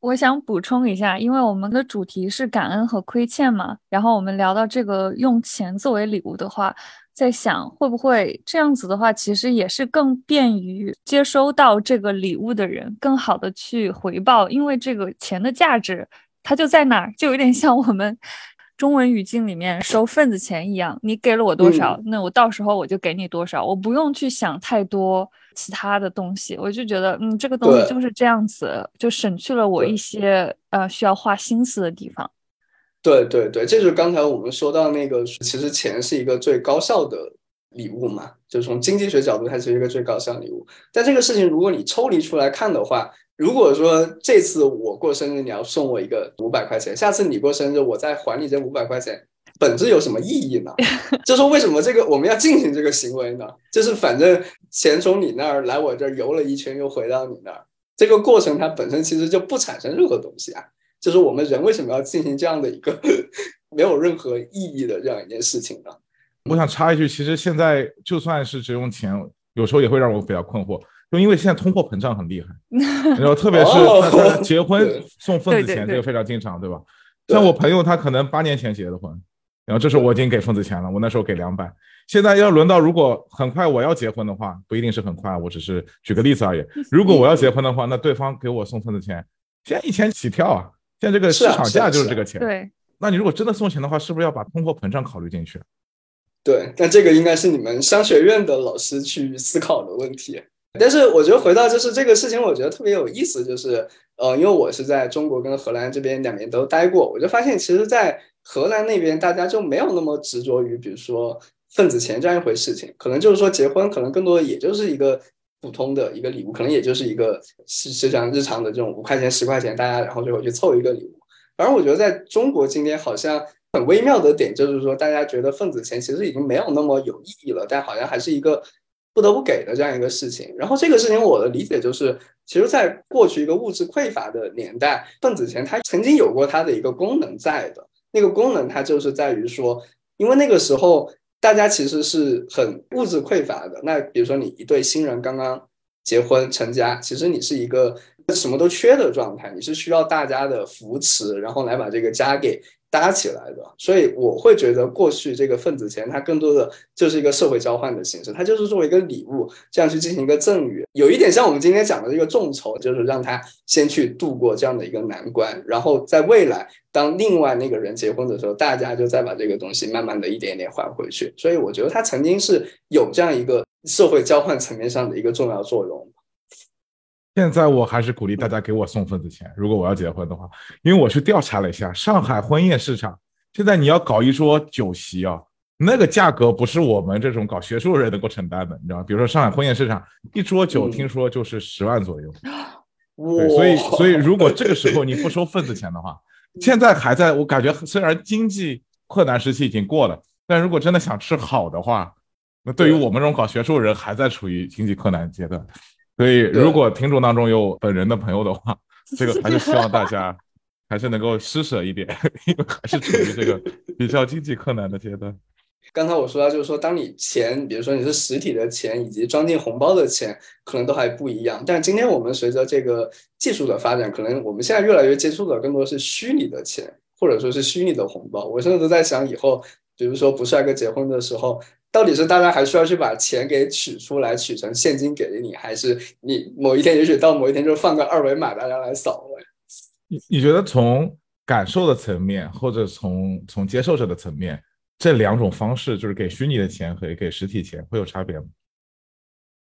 我想补充一下，因为我们的主题是感恩和亏欠嘛，然后我们聊到这个用钱作为礼物的话。在想会不会这样子的话，其实也是更便于接收到这个礼物的人，更好的去回报，因为这个钱的价值它就在那儿，就有点像我们 中文语境里面收份子钱一样，你给了我多少，那我到时候我就给你多少，我不用去想太多其他的东西，我就觉得嗯，这个东西就是这样子，就省去了我一些呃需要花心思的地方。对对对，这就是刚才我们说到那个，其实钱是一个最高效的礼物嘛，就从经济学角度，它是一个最高效礼物。但这个事情，如果你抽离出来看的话，如果说这次我过生日你要送我一个五百块钱，下次你过生日我再还你这五百块钱，本质有什么意义呢？就说为什么这个我们要进行这个行为呢？就是反正钱从你那儿来我这儿游了一圈，又回到你那儿，这个过程它本身其实就不产生任何东西啊。就是我们人为什么要进行这样的一个 没有任何意义的这样一件事情呢？我想插一句，其实现在就算是只用钱，有时候也会让我比较困惑，就因为现在通货膨胀很厉害，然后特别是结婚送份子钱，这个非常经常，对吧？像我朋友他可能八年前结的婚，然后这时候我已经给份子钱了，我那时候给两百，现在要轮到如果很快我要结婚的话，不一定是很快，我只是举个例子而已。如果我要结婚的话，那对方给我送份子钱，现在一千起跳啊！现在这个市场价就是这个钱，对。那你如果真的送钱的话，是不是要把通货膨胀考虑进去？对，那这个应该是你们商学院的老师去思考的问题。但是我觉得回到就是这个事情，我觉得特别有意思，就是呃，因为我是在中国跟荷兰这边两年都待过，我就发现其实，在荷兰那边大家就没有那么执着于，比如说份子钱这样一回事情，可能就是说结婚，可能更多的也就是一个。普通的一个礼物，可能也就是一个是是像日常的这种五块钱、十块钱，大家然后最后去凑一个礼物。反正我觉得在中国今天好像很微妙的点，就是说大家觉得份子钱其实已经没有那么有意义了，但好像还是一个不得不给的这样一个事情。然后这个事情我的理解就是，其实，在过去一个物质匮乏的年代，份子钱它曾经有过它的一个功能在的，那个功能它就是在于说，因为那个时候。大家其实是很物质匮乏的。那比如说，你一对新人刚刚结婚成家，其实你是一个什么都缺的状态，你是需要大家的扶持，然后来把这个家给。搭起来的，所以我会觉得过去这个份子钱，它更多的就是一个社会交换的形式，它就是作为一个礼物，这样去进行一个赠与，有一点像我们今天讲的这个众筹，就是让他先去度过这样的一个难关，然后在未来当另外那个人结婚的时候，大家就再把这个东西慢慢的一点点还回去。所以我觉得它曾经是有这样一个社会交换层面上的一个重要作用。现在我还是鼓励大家给我送份子钱，如果我要结婚的话，因为我去调查了一下上海婚宴市场，现在你要搞一桌酒席啊，那个价格不是我们这种搞学术的人能够承担的，你知道吗？比如说上海婚宴市场一桌酒，听说就是十万左右。对，所以所以如果这个时候你不收份子钱的话，现在还在我感觉虽然经济困难时期已经过了，但如果真的想吃好的话，那对于我们这种搞学术人还在处于经济困难阶段。所以，如果听众当中有本人的朋友的话，这个还是希望大家 还是能够施舍一点，因为还是处于这个比较经济困难的阶段。刚才我说到，就是说，当你钱，比如说你是实体的钱，以及装进红包的钱，可能都还不一样。但是今天我们随着这个技术的发展，可能我们现在越来越接触的更多是虚拟的钱，或者说是虚拟的红包。我甚至都在想，以后比如说不帅哥结婚的时候。到底是大家还需要去把钱给取出来，取成现金给你，还是你某一天，也许到某一天就放个二维码，大家来扫？你你觉得从感受的层面，或者从从接受者的层面，这两种方式，就是给虚拟的钱和给实体钱，会有差别吗？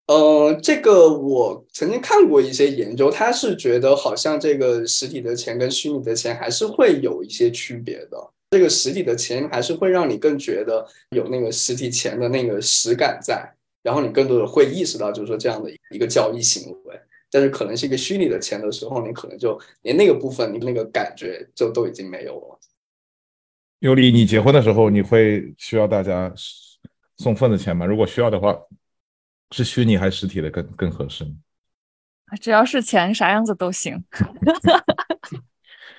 呃，这个我曾经看过一些研究，他是觉得好像这个实体的钱跟虚拟的钱还是会有一些区别的。这个实体的钱还是会让你更觉得有那个实体钱的那个实感在，然后你更多的会意识到，就是说这样的一个交易行为。但是可能是一个虚拟的钱的时候，你可能就连那个部分，你那个感觉就都已经没有了。尤里，你结婚的时候，你会需要大家送份子钱吗？如果需要的话，是虚拟还是实体的更更合适？只要是钱，啥样子都行。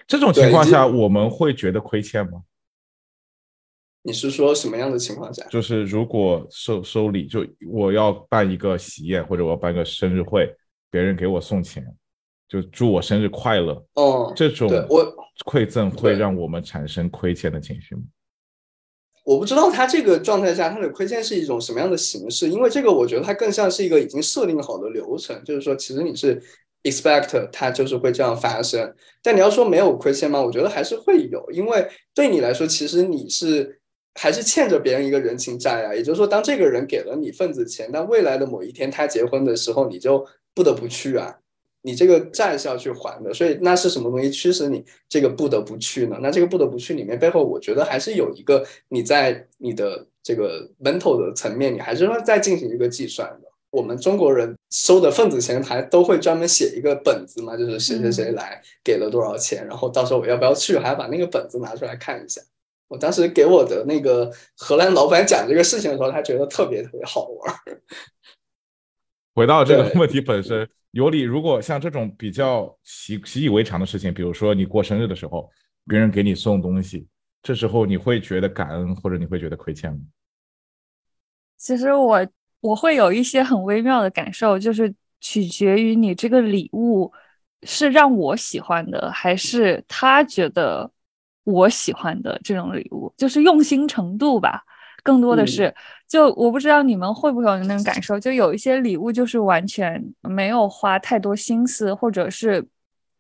这种情况下，我们会觉得亏欠吗？你是说什么样的情况下？就是如果收收礼，就我要办一个喜宴，或者我要办个生日会，别人给我送钱，就祝我生日快乐。哦，这种我馈赠会让我们产生亏欠的情绪吗？我不知道他这个状态下，他的亏欠是一种什么样的形式，因为这个我觉得它更像是一个已经设定好的流程，就是说，其实你是。Expect 它就是会这样发生，但你要说没有亏欠吗？我觉得还是会有，因为对你来说，其实你是还是欠着别人一个人情债啊。也就是说，当这个人给了你份子钱，但未来的某一天他结婚的时候，你就不得不去啊。你这个债是要去还的，所以那是什么东西驱使你这个不得不去呢？那这个不得不去里面背后，我觉得还是有一个你在你的这个 mental 的层面，你还是会再进行一个计算的。我们中国人收的份子钱还都会专门写一个本子嘛，就是谁谁谁来给了多少钱，然后到时候我要不要去，还要把那个本子拿出来看一下。我当时给我的那个荷兰老板讲这个事情的时候，他觉得特别特别好玩。回到这个问题本身。尤里，如果像这种比较习习以为常的事情，比如说你过生日的时候，别人给你送东西，这时候你会觉得感恩，或者你会觉得亏欠吗？其实我我会有一些很微妙的感受，就是取决于你这个礼物是让我喜欢的，还是他觉得我喜欢的这种礼物，就是用心程度吧。更多的是，就我不知道你们会不会有那种感受，就有一些礼物就是完全没有花太多心思，或者是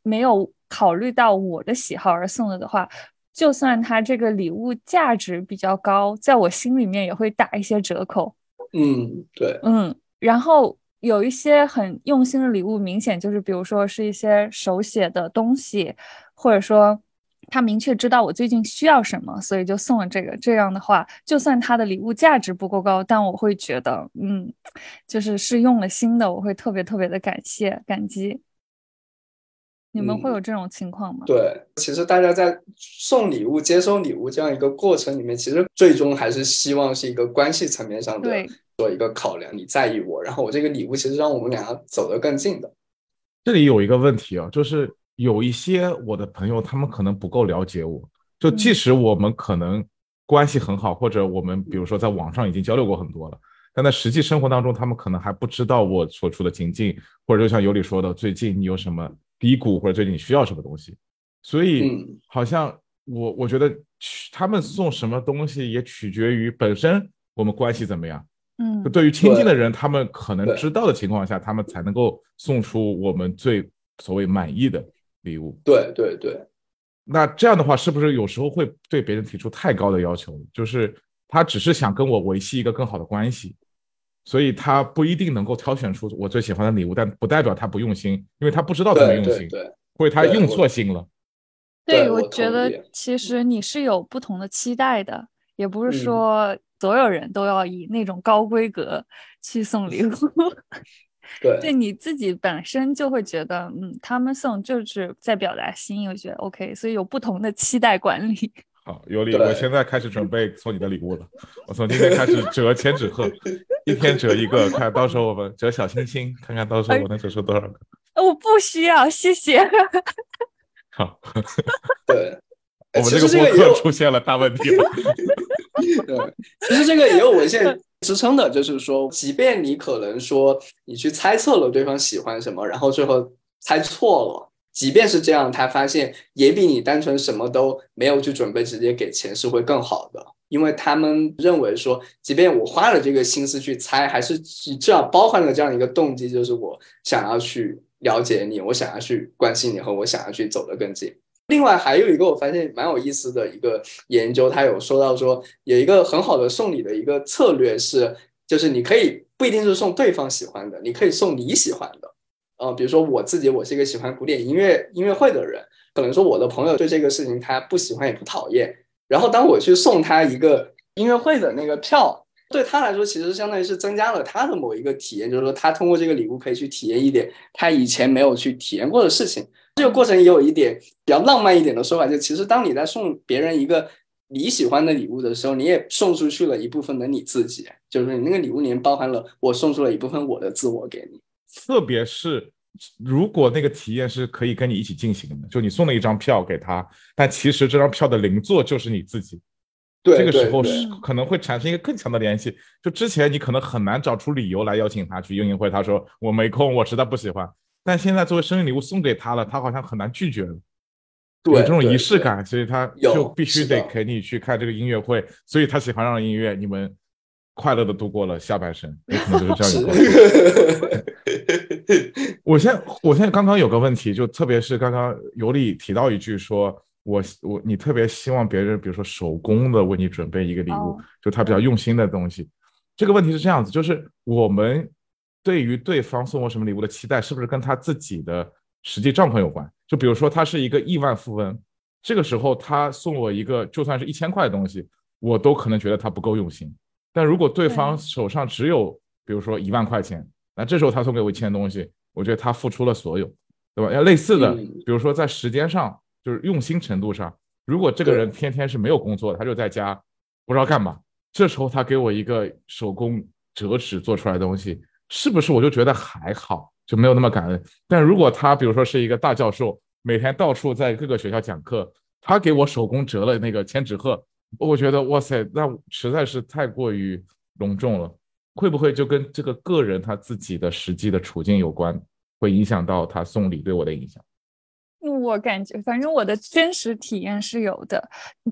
没有考虑到我的喜好而送了的话，就算它这个礼物价值比较高，在我心里面也会打一些折扣。嗯，对，嗯，然后有一些很用心的礼物，明显就是比如说是一些手写的东西，或者说。他明确知道我最近需要什么，所以就送了这个。这样的话，就算他的礼物价值不够高，但我会觉得，嗯，就是是用了心的，我会特别特别的感谢、感激。你们会有这种情况吗？对，其实大家在送礼物、接收礼物这样一个过程里面，其实最终还是希望是一个关系层面上的做一个考量。你在意我，然后我这个礼物其实让我们俩走得更近的。这里有一个问题啊，就是。有一些我的朋友，他们可能不够了解我，就即使我们可能关系很好，或者我们比如说在网上已经交流过很多了，但在实际生活当中，他们可能还不知道我所处的情境，或者就像尤里说的，最近你有什么低谷，或者最近你需要什么东西，所以好像我我觉得他们送什么东西也取决于本身我们关系怎么样，嗯，对于亲近的人，他们可能知道的情况下，他们才能够送出我们最所谓满意的。礼物，对对对，那这样的话，是不是有时候会对别人提出太高的要求？就是他只是想跟我维系一个更好的关系，所以他不一定能够挑选出我最喜欢的礼物，但不代表他不用心，因为他不知道怎么用心，对，或者他用错心了。对，我觉得其实你是有不同的期待的，也不是说所有人都要以那种高规格去送礼物。对，你自己本身就会觉得，嗯，他们送就是在表达心意，我觉得 OK，所以有不同的期待管理。好，尤里，我现在开始准备送你的礼物了。我从今天开始折千纸鹤，一天折一个，看到时候我们折小星星，看看到时候我能折出多少个。我不需要，谢谢。好，对，我们这个播客出现了大问题了。对，其实这个也有文献。支撑的就是说，即便你可能说你去猜测了对方喜欢什么，然后最后猜错了，即便是这样，他发现也比你单纯什么都没有去准备直接给钱是会更好的，因为他们认为说，即便我花了这个心思去猜，还是至少包含了这样一个动机，就是我想要去了解你，我想要去关心你，和我想要去走得更近。另外还有一个我发现蛮有意思的一个研究，他有说到说有一个很好的送礼的一个策略是，就是你可以不一定是送对方喜欢的，你可以送你喜欢的。呃，比如说我自己，我是一个喜欢古典音乐音乐会的人，可能说我的朋友对这个事情他不喜欢也不讨厌，然后当我去送他一个音乐会的那个票，对他来说其实相当于是增加了他的某一个体验，就是说他通过这个礼物可以去体验一点他以前没有去体验过的事情。这个过程也有一点比较浪漫一点的说法，就其实当你在送别人一个你喜欢的礼物的时候，你也送出去了一部分的你自己，就是你那个礼物里面包含了我送出了一部分我的自我给你。特别是如果那个体验是可以跟你一起进行的，就你送了一张票给他，但其实这张票的邻座就是你自己，对，这个时候是可能会产生一个更强的联系。就之前你可能很难找出理由来邀请他去音乐会，他说我没空，我实在不喜欢。但现在作为生日礼物送给他了，他好像很难拒绝了。有这种仪式感，所以他就必须得陪你去看这个音乐会。所以他喜欢上音乐，你们快乐的度过了下半生，也可能就是这样一个。我现我现在刚刚有个问题，就特别是刚刚尤里提到一句，说我我你特别希望别人，比如说手工的为你准备一个礼物，就他比较用心的东西。这个问题是这样子，就是我们。对于对方送我什么礼物的期待，是不是跟他自己的实际状况有关？就比如说，他是一个亿万富翁，这个时候他送我一个就算是一千块的东西，我都可能觉得他不够用心。但如果对方手上只有比如说一万块钱，那这时候他送给我一千东西，我觉得他付出了所有，对吧？要类似的，比如说在时间上，就是用心程度上，如果这个人天天是没有工作，他就在家不知道干嘛，这时候他给我一个手工折纸做出来的东西。是不是我就觉得还好，就没有那么感恩？但如果他比如说是一个大教授，每天到处在各个学校讲课，他给我手工折了那个千纸鹤，我觉得哇塞，那实在是太过于隆重了。会不会就跟这个个人他自己的实际的处境有关，会影响到他送礼对我的影响？我感觉，反正我的真实体验是有的，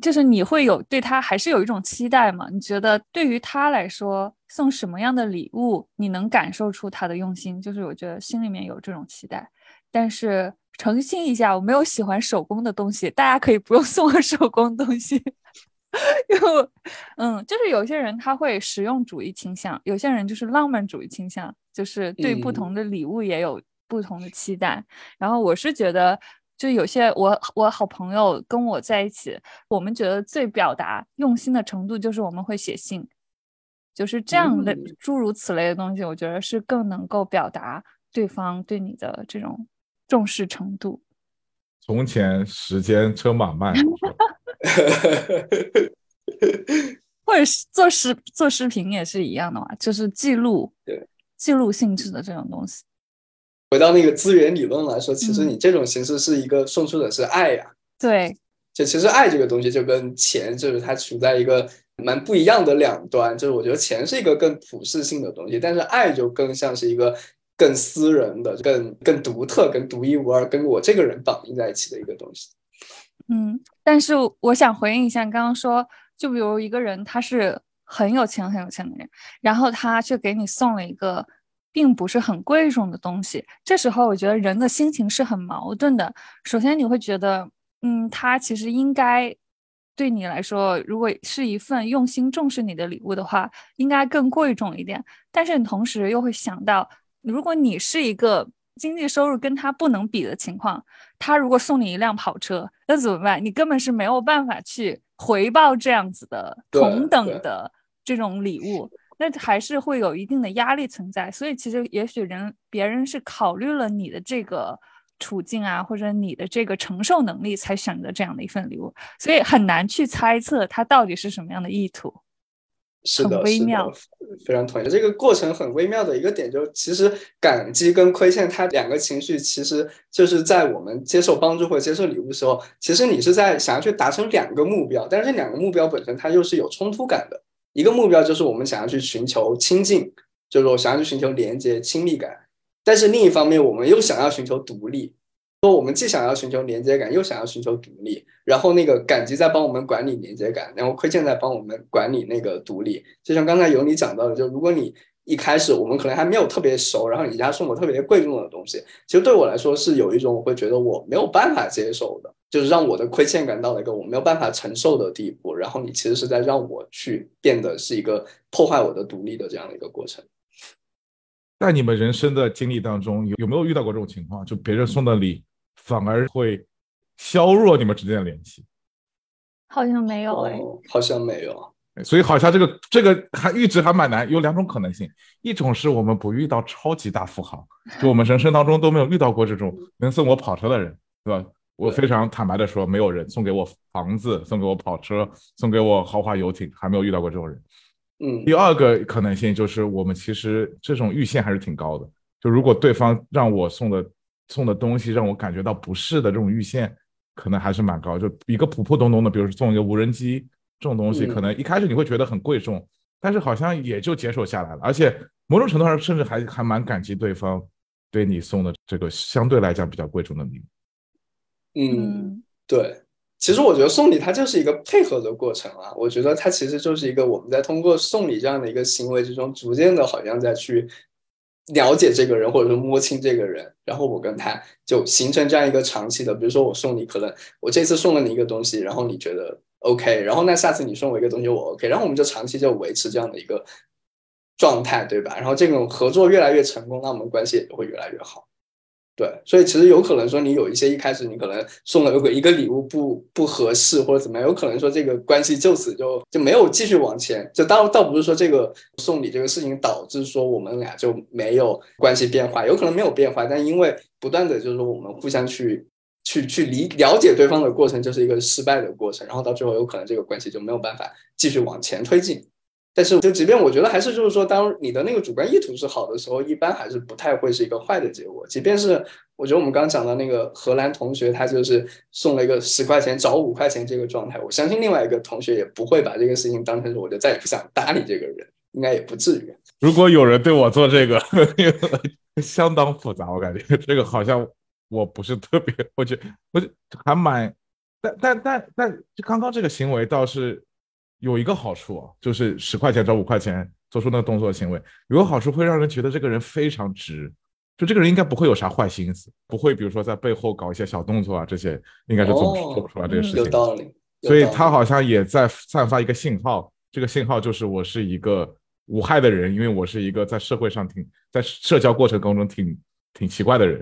就是你会有对他还是有一种期待嘛？你觉得对于他来说，送什么样的礼物，你能感受出他的用心？就是我觉得心里面有这种期待。但是澄清一下，我没有喜欢手工的东西，大家可以不用 送我手工东西。因为，嗯，就是有些人他会实用主义倾向，有些人就是浪漫主义倾向，就是对不同的礼物也有不同的期待。然后我是觉得。就有些我我好朋友跟我在一起，我们觉得最表达用心的程度就是我们会写信，就是这样的诸如此类的东西，我觉得是更能够表达对方对你的这种重视程度。从前时间车马慢，或者是做视做视频也是一样的嘛，就是记录对记录性质的这种东西。回到那个资源理论来说，其实你这种形式是一个送出的是爱呀。对，就其实爱这个东西就跟钱，就是它处在一个蛮不一样的两端。就是我觉得钱是一个更普世性的东西，但是爱就更像是一个更私人的、更更独特、更独一无二、跟我这个人绑定在一起的一个东西。嗯，但是我想回应一下，刚刚说，就比如一个人他是很有钱、很有钱的人，然后他却给你送了一个。并不是很贵重的东西，这时候我觉得人的心情是很矛盾的。首先你会觉得，嗯，他其实应该对你来说，如果是一份用心重视你的礼物的话，应该更贵重一点。但是你同时又会想到，如果你是一个经济收入跟他不能比的情况，他如果送你一辆跑车，那怎么办？你根本是没有办法去回报这样子的同等的这种礼物。那还是会有一定的压力存在，所以其实也许人别人是考虑了你的这个处境啊，或者你的这个承受能力，才选择这样的一份礼物，所以很难去猜测他到底是什么样的意图。是的，微妙，非常同意。这个过程很微妙的一个点，就其实感激跟亏欠，它两个情绪，其实就是在我们接受帮助或者接受礼物的时候，其实你是在想要去达成两个目标，但是这两个目标本身它又是有冲突感的。一个目标就是我们想要去寻求亲近，就是我想要去寻求连接、亲密感。但是另一方面，我们又想要寻求独立。说我们既想要寻求连接感，又想要寻求独立。然后那个感激在帮我们管理连接感，然后亏欠在帮我们管理那个独立。就像刚才有你讲到的，就如果你一开始我们可能还没有特别熟，然后你家送我特别贵重的东西，其实对我来说是有一种我会觉得我没有办法接受的。就是让我的亏欠感到了一个我没有办法承受的地步，然后你其实是在让我去变得是一个破坏我的独立的这样的一个过程。在你们人生的经历当中，有有没有遇到过这种情况？就别人送的礼反而会削弱你们之间的联系？好像没有哎，好像没有。所以好像这个这个还一直还蛮难。有两种可能性，一种是我们不遇到超级大富豪，就我们人生当中都没有遇到过这种能送我跑车的人，对吧？我非常坦白的说，没有人送给我房子，送给我跑车，送给我豪华游艇，还没有遇到过这种人。嗯，第二个可能性就是，我们其实这种预限还是挺高的。就如果对方让我送的送的东西让我感觉到不适的这种预限，可能还是蛮高。就一个普普通通的，比如说送一个无人机这种东西，可能一开始你会觉得很贵重，但是好像也就接受下来了。而且某种程度上，甚至还还蛮感激对方对你送的这个相对来讲比较贵重的礼物。嗯，对，其实我觉得送礼它就是一个配合的过程啊。我觉得它其实就是一个我们在通过送礼这样的一个行为之中，逐渐的好像在去了解这个人，或者说摸清这个人，然后我跟他就形成这样一个长期的。比如说我送你，可能我这次送了你一个东西，然后你觉得 OK，然后那下次你送我一个东西，我 OK，然后我们就长期就维持这样的一个状态，对吧？然后这种合作越来越成功，那我们关系也会越来越好。对，所以其实有可能说你有一些一开始你可能送了个一个礼物不不合适或者怎么样，有可能说这个关系就此就就没有继续往前。就倒倒不是说这个送礼这个事情导致说我们俩就没有关系变化，有可能没有变化，但因为不断的就是说我们互相去去去理了解对方的过程，就是一个失败的过程，然后到最后有可能这个关系就没有办法继续往前推进。但是，就即便我觉得还是就是说，当你的那个主观意图是好的时候，一般还是不太会是一个坏的结果。即便是我觉得我们刚讲的那个荷兰同学，他就是送了一个十块钱找五块钱这个状态，我相信另外一个同学也不会把这个事情当成是我就再也不想搭理这个人，应该也不至于。如果有人对我做这个，相当复杂，我感觉这个好像我不是特别，我觉得我觉还蛮，但但但但就刚刚这个行为倒是。有一个好处，就是十块钱找五块钱做出那个动作行为，有个好处会让人觉得这个人非常直，就这个人应该不会有啥坏心思，不会比如说在背后搞一些小动作啊，这些应该是做做不出来这个事情。有道理。所以他好像也在散发一个信号，这个信号就是我是一个无害的人，因为我是一个在社会上挺在社交过程当中挺挺奇怪的人，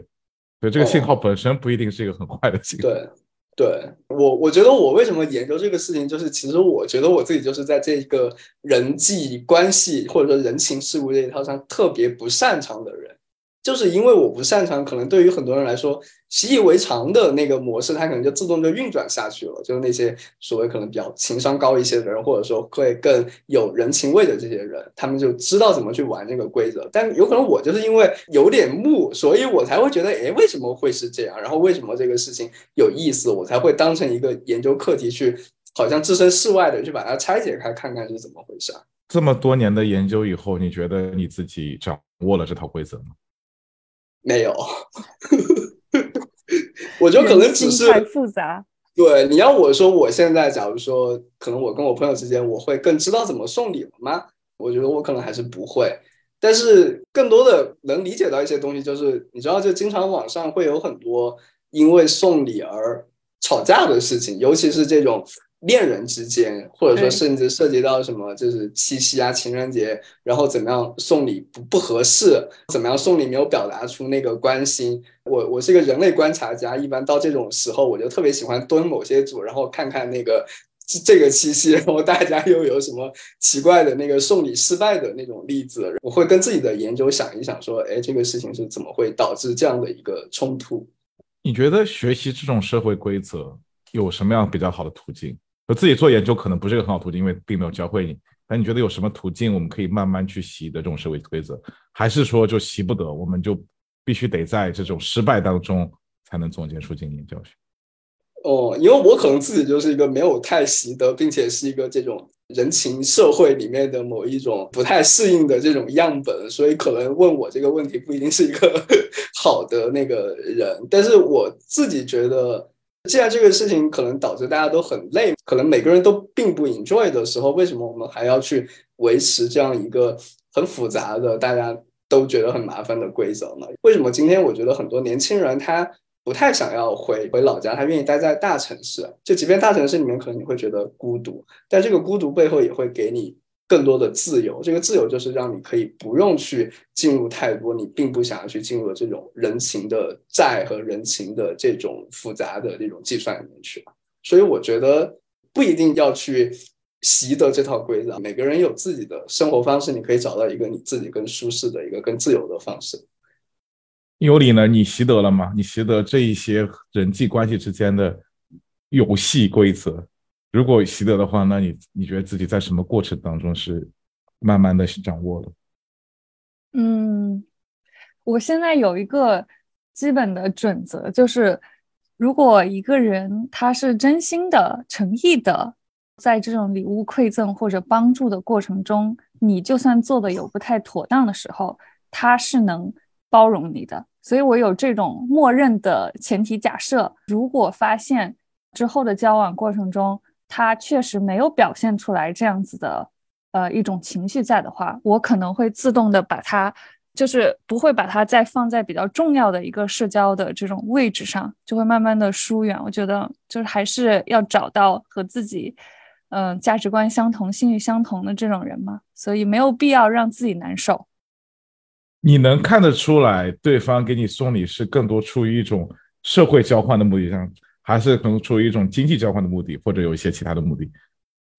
所以这个信号本身不一定是一个很坏的信号。对。对我，我觉得我为什么研究这个事情，就是其实我觉得我自己就是在这个人际关系或者说人情世故这一套上特别不擅长的人。就是因为我不擅长，可能对于很多人来说习以为常的那个模式，它可能就自动就运转下去了。就是那些所谓可能比较情商高一些的人，或者说会更有人情味的这些人，他们就知道怎么去玩这个规则。但有可能我就是因为有点木，所以我才会觉得，哎，为什么会是这样？然后为什么这个事情有意思，我才会当成一个研究课题去，好像置身事外的去把它拆解开，看看是怎么回事。这么多年的研究以后，你觉得你自己掌握了这套规则吗？没有，我觉得可能只是太复杂。对，你要我说，我现在假如说，可能我跟我朋友之间，我会更知道怎么送礼了吗？我觉得我可能还是不会。但是更多的能理解到一些东西，就是你知道，就经常网上会有很多因为送礼而吵架的事情，尤其是这种。恋人之间，或者说甚至涉及到什么，就是七夕啊、情人节，然后怎么样送礼不不合适，怎么样送礼没有表达出那个关心。我我是一个人类观察家，一般到这种时候，我就特别喜欢蹲某些组，然后看看那个这个七夕，然后大家又有什么奇怪的那个送礼失败的那种例子。我会跟自己的研究想一想，说，哎，这个事情是怎么会导致这样的一个冲突？你觉得学习这种社会规则有什么样比较好的途径？我自己做研究可能不是一个很好途径，因为并没有教会你。但你觉得有什么途径我们可以慢慢去习的这种社会规则，还是说就习不得，我们就必须得在这种失败当中才能总结出经验教训？哦，因为我可能自己就是一个没有太习得，并且是一个这种人情社会里面的某一种不太适应的这种样本，所以可能问我这个问题不一定是一个 好的那个人。但是我自己觉得。既然这个事情可能导致大家都很累，可能每个人都并不 enjoy 的时候，为什么我们还要去维持这样一个很复杂的、大家都觉得很麻烦的规则呢？为什么今天我觉得很多年轻人他不太想要回回老家，他愿意待在大城市？就即便大城市里面可能你会觉得孤独，但这个孤独背后也会给你。更多的自由，这个自由就是让你可以不用去进入太多你并不想要去进入的这种人情的债和人情的这种复杂的这种计算里面去所以我觉得不一定要去习得这套规则，每个人有自己的生活方式，你可以找到一个你自己更舒适的一个更自由的方式。尤里呢？你习得了吗？你习得这一些人际关系之间的游戏规则？如果习得的话，那你你觉得自己在什么过程当中是慢慢的掌握的？嗯，我现在有一个基本的准则，就是如果一个人他是真心的、诚意的，在这种礼物馈赠或者帮助的过程中，你就算做的有不太妥当的时候，他是能包容你的。所以我有这种默认的前提假设：如果发现之后的交往过程中，他确实没有表现出来这样子的，呃，一种情绪在的话，我可能会自动的把它，就是不会把它再放在比较重要的一个社交的这种位置上，就会慢慢的疏远。我觉得就是还是要找到和自己，嗯价值观相同、兴趣相同的这种人嘛，所以没有必要让自己难受。你能看得出来，对方给你送礼是更多出于一种社会交换的目的上，还是可能出于一种经济交换的目的，或者有一些其他的目的？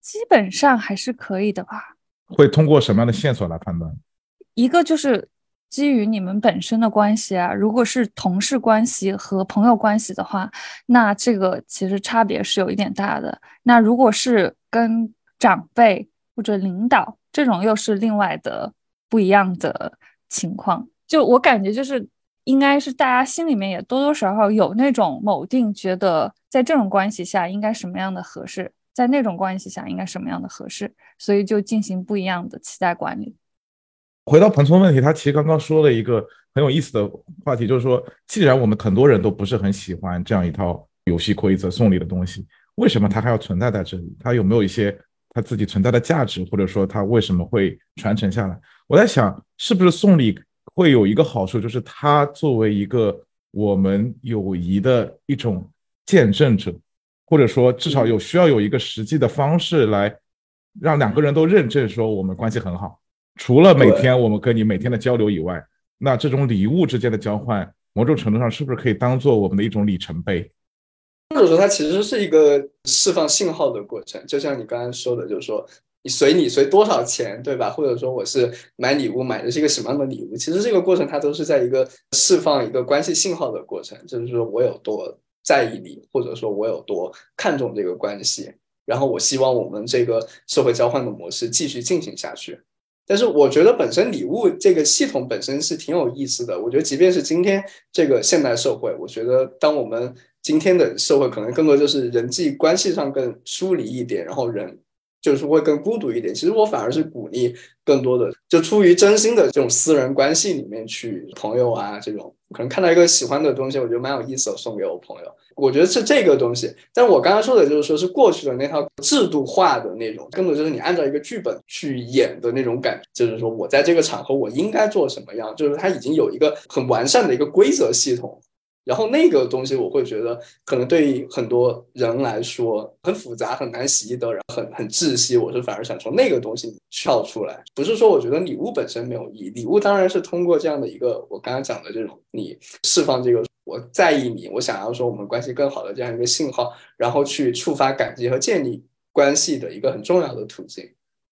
基本上还是可以的吧。会通过什么样的线索来判断？一个就是基于你们本身的关系啊，如果是同事关系和朋友关系的话，那这个其实差别是有一点大的。那如果是跟长辈或者领导这种，又是另外的不一样的。情况就我感觉就是应该是大家心里面也多多少少有那种锚定，觉得在这种关系下应该什么样的合适，在那种关系下应该什么样的合适，所以就进行不一样的期待管理。回到彭聪问题，他其实刚刚说了一个很有意思的话题，就是说，既然我们很多人都不是很喜欢这样一套游戏规则送礼的东西，为什么它还要存在在这里？它有没有一些它自己存在的价值，或者说它为什么会传承下来？我在想，是不是送礼会有一个好处，就是它作为一个我们友谊的一种见证者，或者说至少有需要有一个实际的方式来让两个人都认证说我们关系很好。除了每天我们跟你每天的交流以外，那这种礼物之间的交换，某种程度上是不是可以当做我们的一种里程碑？或者说，它其实是一个释放信号的过程，就像你刚刚说的，就是说。你随你随多少钱，对吧？或者说我是买礼物买的是一个什么样的礼物？其实这个过程它都是在一个释放一个关系信号的过程，就是说我有多在意你，或者说我有多看重这个关系，然后我希望我们这个社会交换的模式继续进行下去。但是我觉得本身礼物这个系统本身是挺有意思的。我觉得即便是今天这个现代社会，我觉得当我们今天的社会可能更多就是人际关系上更疏离一点，然后人。就是会更孤独一点。其实我反而是鼓励更多的，就出于真心的这种私人关系里面去，朋友啊这种，可能看到一个喜欢的东西，我觉得蛮有意思的，送给我朋友。我觉得是这个东西。但我刚刚说的就是说是过去的那套制度化的那种，根本就是你按照一个剧本去演的那种感觉。就是说我在这个场合我应该做什么样，就是它已经有一个很完善的一个规则系统。然后那个东西，我会觉得可能对于很多人来说很复杂、很难习得，然后很很窒息。我是反而想从那个东西跳出来，不是说我觉得礼物本身没有意义。礼物当然是通过这样的一个我刚刚讲的这种，你释放这个我在意你，我想要说我们关系更好的这样一个信号，然后去触发感激和建立关系的一个很重要的途径。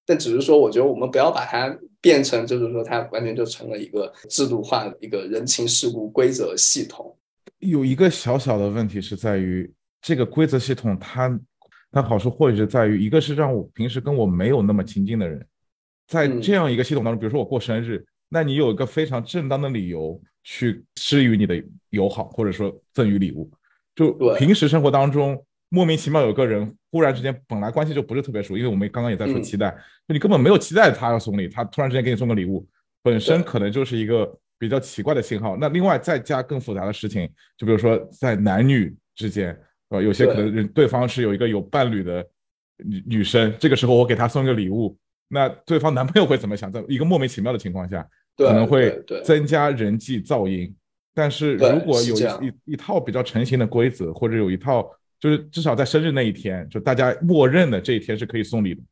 但只是说，我觉得我们不要把它变成，就是说它完全就成了一个制度化的一个人情世故规则系统。有一个小小的问题是在于这个规则系统，它它好处或许是在于，一个是让我平时跟我没有那么亲近的人，在这样一个系统当中，比如说我过生日，那你有一个非常正当的理由去施予你的友好，或者说赠予礼物。就平时生活当中，莫名其妙有个人忽然之间本来关系就不是特别熟，因为我们刚刚也在说期待，就你根本没有期待他要送礼，他突然之间给你送个礼物，本身可能就是一个。比较奇怪的信号。那另外再加更复杂的事情，就比如说在男女之间，呃，有些可能对方是有一个有伴侣的女女生，这个时候我给她送一个礼物，那对方男朋友会怎么想？在一个莫名其妙的情况下，可能会增加人际噪音。但是如果有一一套比较成型的规则，或者有一套就是至少在生日那一天，就大家默认的这一天是可以送礼的。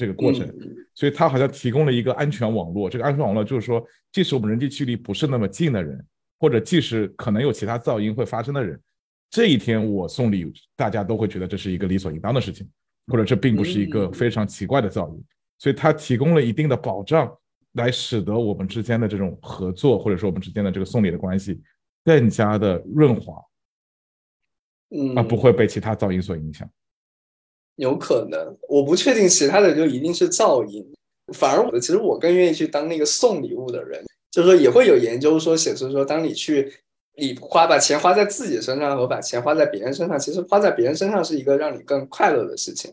这个过程，所以它好像提供了一个安全网络。这个安全网络就是说，即使我们人际距离不是那么近的人，或者即使可能有其他噪音会发生的人，这一天我送礼，大家都会觉得这是一个理所应当的事情，或者这并不是一个非常奇怪的噪音。所以它提供了一定的保障，来使得我们之间的这种合作，或者说我们之间的这个送礼的关系更加的润滑，嗯，而不会被其他噪音所影响。有可能，我不确定其他的就一定是噪音，反而我其实我更愿意去当那个送礼物的人，就是说也会有研究说显示说，当你去你花把钱花在自己身上和把钱花在别人身上，其实花在别人身上是一个让你更快乐的事情。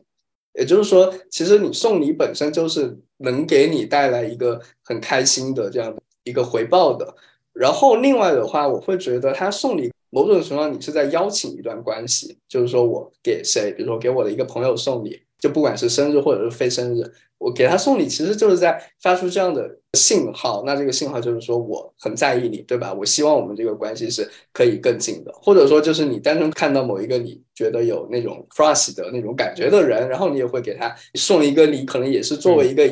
也就是说，其实你送礼本身就是能给你带来一个很开心的这样的一个回报的。然后另外的话，我会觉得他送礼。某种程度上，你是在邀请一段关系，就是说我给谁，比如说给我的一个朋友送礼，就不管是生日或者是非生日，我给他送礼，其实就是在发出这样的信号。那这个信号就是说我很在意你，对吧？我希望我们这个关系是可以更近的，或者说就是你单纯看到某一个你觉得有那种 crush 的那种感觉的人，然后你也会给他送一个礼，可能也是作为一个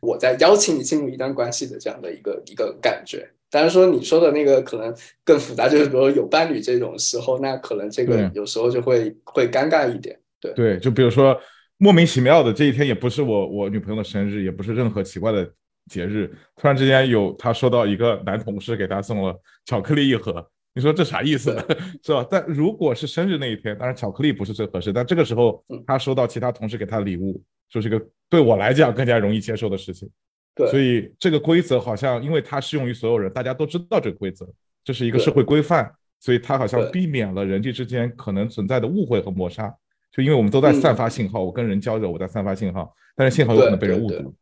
我在邀请你进入一段关系的这样的一个一个感觉。当然说你说的那个可能更复杂，就是比如有伴侣这种时候，那可能这个有时候就会会尴尬一点。对对，就比如说。莫名其妙的这一天也不是我我女朋友的生日，也不是任何奇怪的节日。突然之间有他收到一个男同事给他送了巧克力一盒，你说这啥意思呢？是吧？但如果是生日那一天，当然巧克力不是最合适。但这个时候他收到其他同事给他的礼物，就是个对我来讲更加容易接受的事情。对，所以这个规则好像因为它适用于所有人，大家都知道这个规则，这是一个社会规范，所以它好像避免了人际之间可能存在的误会和摩擦。就因为我们都在散发信号，我跟人交流，我在散发信号，但是信号有可能被人误读。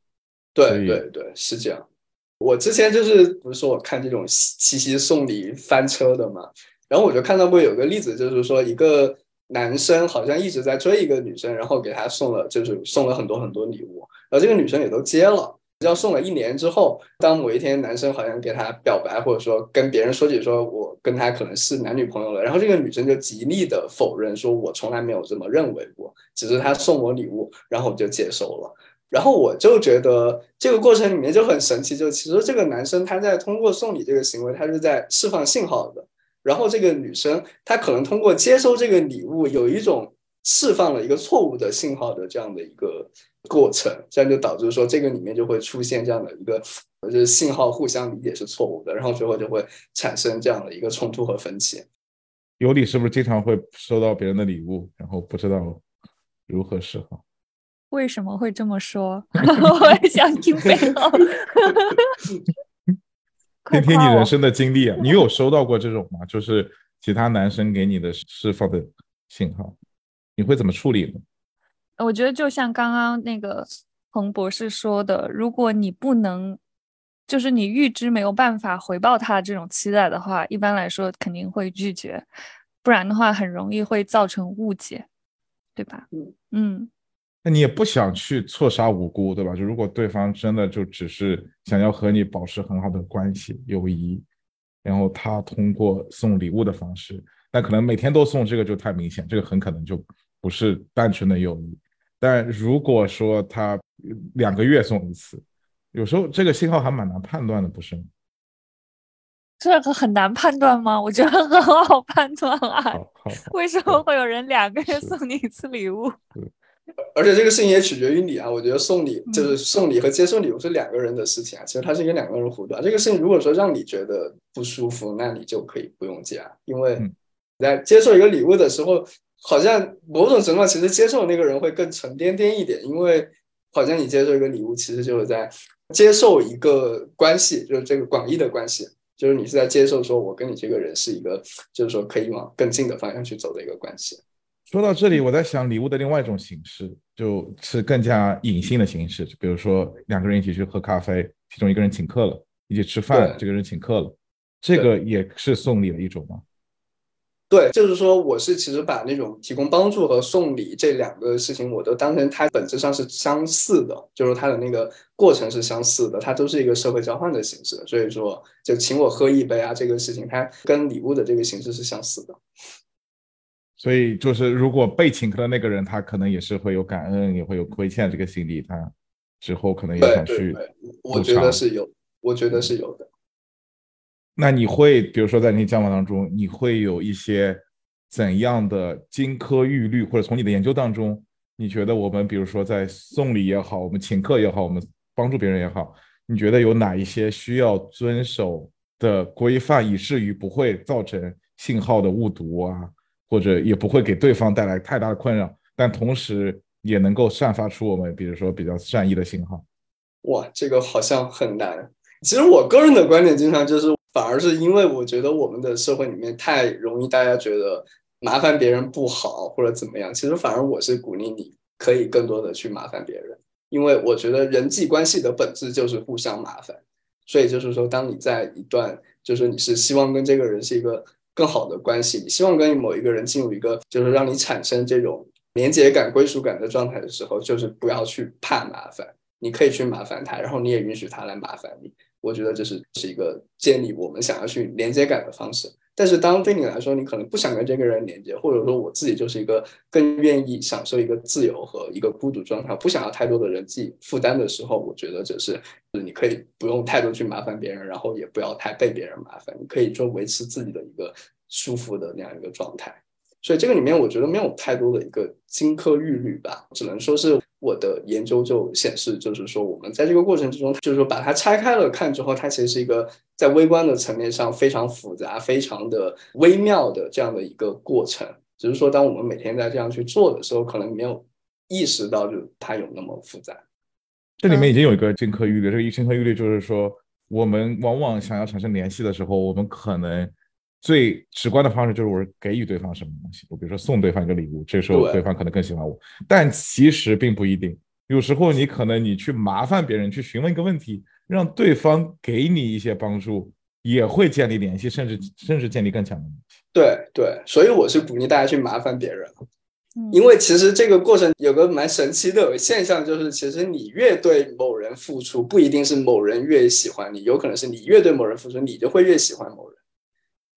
对对对，是这样。我之前就是不是说我看这种七夕送礼翻车的嘛，然后我就看到过有个例子，就是说一个男生好像一直在追一个女生，然后给她送了就是送了很多很多礼物，然后这个女生也都接了。要送了一年之后，当某一天男生好像给她表白，或者说跟别人说起说我跟他可能是男女朋友了，然后这个女生就极力的否认，说我从来没有这么认为过，只是他送我礼物，然后我就接受了。然后我就觉得这个过程里面就很神奇，就其实这个男生他在通过送礼这个行为，他是在释放信号的，然后这个女生她可能通过接收这个礼物，有一种释放了一个错误的信号的这样的一个。过程，这样就导致说这个里面就会出现这样的一个，就是信号互相理解是错误的，然后最后就会产生这样的一个冲突和分歧。尤里是不是经常会收到别人的礼物，然后不知道如何是好？为什么会这么说？我也想听背后。听听你人生的经历啊，你有收到过这种吗？就是其他男生给你的释放的信号，你会怎么处理呢？我觉得就像刚刚那个彭博士说的，如果你不能，就是你预知没有办法回报他这种期待的话，一般来说肯定会拒绝，不然的话很容易会造成误解，对吧？嗯嗯，那你也不想去错杀无辜，对吧？就如果对方真的就只是想要和你保持很好的关系、友谊，然后他通过送礼物的方式，那可能每天都送这个就太明显，这个很可能就不是单纯的友谊。但如果说他两个月送一次，有时候这个信号还蛮难判断的，不是吗？这个很难判断吗？我觉得很好判断啊。为什么会有人两个月送你一次礼物？而且这个事情也取决于你啊。我觉得送礼就是送礼和接受礼物是两个人的事情啊。其实它是一个两个人互动。这个事情如果说让你觉得不舒服，那你就可以不用接，因为在接受一个礼物的时候。好像某种程度上，其实接受那个人会更沉甸甸一点，因为好像你接受一个礼物，其实就是在接受一个关系，就是这个广义的关系，就是你是在接受说，我跟你这个人是一个，就是说可以往更近的方向去走的一个关系。说到这里，我在想礼物的另外一种形式，就是更加隐性的形式，就比如说两个人一起去喝咖啡，其中一个人请客了，一起吃饭，这个人请客了，这个也是送礼的一种吗？对，就是说，我是其实把那种提供帮助和送礼这两个事情，我都当成它本质上是相似的，就是它的那个过程是相似的，它都是一个社会交换的形式。所以说，就请我喝一杯啊，这个事情它跟礼物的这个形式是相似的。所以就是，如果被请客的那个人，他可能也是会有感恩，也会有亏欠这个心理，他之后可能也想去我觉得是有，我觉得是有的。那你会，比如说在你交往当中，你会有一些怎样的金科玉律，或者从你的研究当中，你觉得我们，比如说在送礼也好，我们请客也好，我们帮助别人也好，你觉得有哪一些需要遵守的规范，以至于不会造成信号的误读啊，或者也不会给对方带来太大的困扰，但同时也能够散发出我们，比如说比较善意的信号？哇，这个好像很难。其实我个人的观点经常就是。反而是因为我觉得我们的社会里面太容易，大家觉得麻烦别人不好或者怎么样。其实反而我是鼓励你可以更多的去麻烦别人，因为我觉得人际关系的本质就是互相麻烦。所以就是说，当你在一段就是你是希望跟这个人是一个更好的关系，你希望跟某一个人进入一个就是让你产生这种连接感、归属感的状态的时候，就是不要去怕麻烦，你可以去麻烦他，然后你也允许他来麻烦你。我觉得这是是一个建立我们想要去连接感的方式。但是当对你来说，你可能不想跟这个人连接，或者说我自己就是一个更愿意享受一个自由和一个孤独状态，不想要太多的人际负担的时候，我觉得这是你可以不用太多去麻烦别人，然后也不要太被别人麻烦，你可以就维持自己的一个舒服的那样一个状态。所以这个里面我觉得没有太多的一个金科玉律吧，只能说是。我的研究就显示，就是说，我们在这个过程之中，就是说，把它拆开了看之后，它其实是一个在微观的层面上非常复杂、非常的微妙的这样的一个过程。只是说，当我们每天在这样去做的时候，可能没有意识到，就它有那么复杂。这里面已经有一个金科玉律，这个金科玉律就是说，我们往往想要产生联系的时候，我们可能。最直观的方式就是我给予对方什么东西，我比如说送对方一个礼物，这时候对方可能更喜欢我，但其实并不一定。有时候你可能你去麻烦别人去询问一个问题，让对方给你一些帮助，也会建立联系，甚至甚至建立更强的联系。对对，所以我是鼓励大家去麻烦别人，因为其实这个过程有个蛮神奇的现象，就是其实你越对某人付出，不一定是某人越喜欢你，有可能是你越对某人付出，你就会越喜欢某人。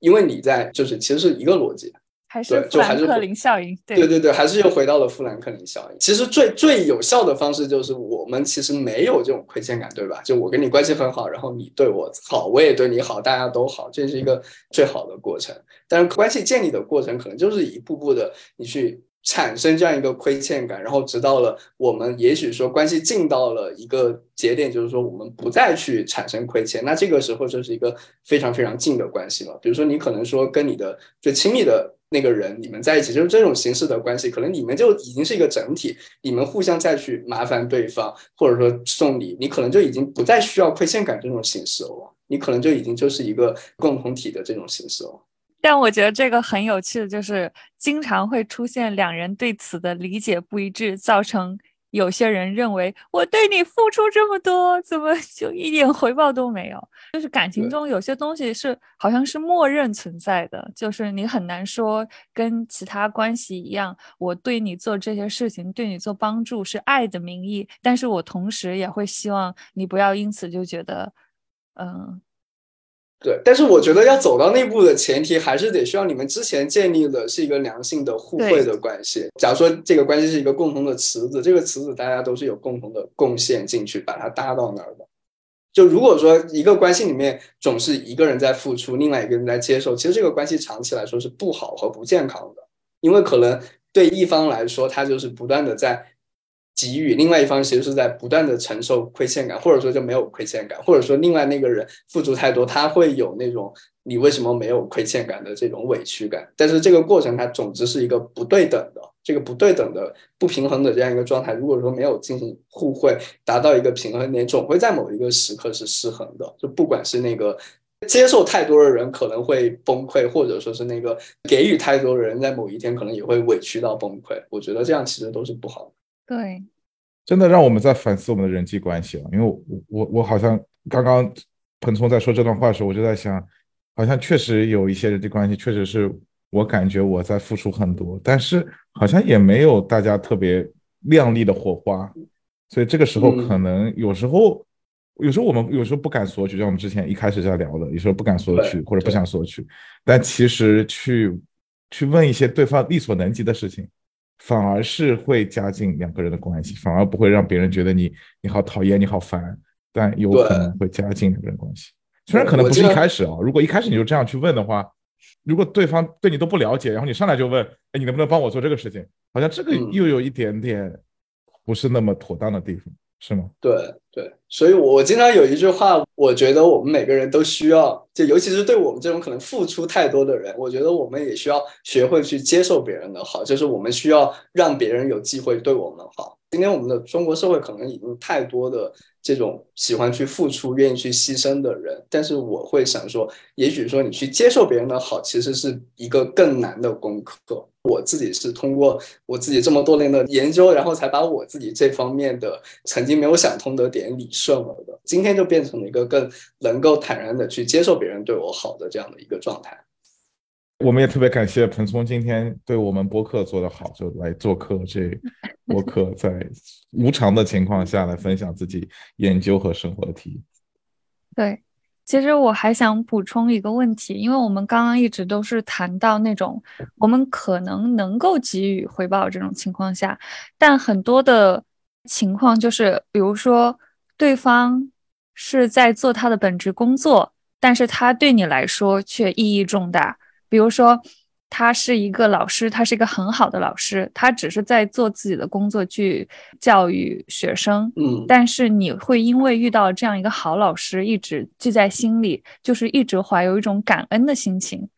因为你在就是其实是一个逻辑，还是富兰克林效应，对对对，还是又回到了富兰克林效应。其实最最有效的方式就是我们其实没有这种亏欠感，对吧？就我跟你关系很好，然后你对我好，我也对你好，大家都好，这是一个最好的过程。但是关系建立的过程可能就是一步步的，你去。产生这样一个亏欠感，然后直到了我们也许说关系进到了一个节点，就是说我们不再去产生亏欠，那这个时候就是一个非常非常近的关系了。比如说你可能说跟你的最亲密的那个人，你们在一起就是这种形式的关系，可能你们就已经是一个整体，你们互相再去麻烦对方，或者说送礼，你可能就已经不再需要亏欠感这种形式了，你可能就已经就是一个共同体的这种形式了。但我觉得这个很有趣的就是，经常会出现两人对此的理解不一致，造成有些人认为我对你付出这么多，怎么就一点回报都没有？就是感情中有些东西是好像是默认存在的，就是你很难说跟其他关系一样，我对你做这些事情，对你做帮助是爱的名义，但是我同时也会希望你不要因此就觉得，嗯。对，但是我觉得要走到那步的前提，还是得需要你们之前建立的是一个良性的互惠的关系。假如说这个关系是一个共同的池子，这个池子大家都是有共同的贡献进去，把它搭到那儿的。就如果说一个关系里面总是一个人在付出，另外一个人在接受，其实这个关系长期来说是不好和不健康的，因为可能对一方来说，他就是不断的在。给予另外一方其实是在不断的承受亏欠感，或者说就没有亏欠感，或者说另外那个人付出太多，他会有那种你为什么没有亏欠感的这种委屈感。但是这个过程它总之是一个不对等的，这个不对等的不平衡的这样一个状态。如果说没有进行互惠，达到一个平衡点，总会在某一个时刻是失衡的。就不管是那个接受太多的人可能会崩溃，或者说是那个给予太多的人在某一天可能也会委屈到崩溃。我觉得这样其实都是不好的。对。真的让我们在反思我们的人际关系了，因为我我我好像刚刚彭聪在说这段话的时候，我就在想，好像确实有一些人际关系，确实是我感觉我在付出很多，但是好像也没有大家特别亮丽的火花，所以这个时候可能有时候，有时候我们有时候不敢索取，像我们之前一开始在聊的，有时候不敢索取或者不想索取，但其实去去问一些对方力所能及的事情。反而是会加进两个人的关系，反而不会让别人觉得你你好讨厌，你好烦，但有可能会加进两个人关系。虽然可能不是一开始啊，如果一开始你就这样去问的话，如果对方对你都不了解，然后你上来就问，哎，你能不能帮我做这个事情？好像这个又有一点点不是那么妥当的地方，是吗？对对，所以我经常有一句话，我觉得我们每个人都需要。就尤其是对我们这种可能付出太多的人，我觉得我们也需要学会去接受别人的好，就是我们需要让别人有机会对我们好。今天我们的中国社会可能已经太多的这种喜欢去付出、愿意去牺牲的人，但是我会想说，也许说你去接受别人的好，其实是一个更难的功课。我自己是通过我自己这么多年的研究，然后才把我自己这方面的曾经没有想通的点理顺了的，今天就变成了一个更能够坦然的去接受别人对我好的这样的一个状态。我们也特别感谢彭聪今天对我们播客做得好，就来做客这 播客，在无偿的情况下来分享自己研究和生活的体验。对，其实我还想补充一个问题，因为我们刚刚一直都是谈到那种我们可能能够给予回报这种情况下，但很多的情况就是，比如说对方是在做他的本职工作，但是他对你来说却意义重大。比如说，他是一个老师，他是一个很好的老师，他只是在做自己的工作去教育学生。嗯，但是你会因为遇到这样一个好老师，一直记在心里，就是一直怀有一种感恩的心情。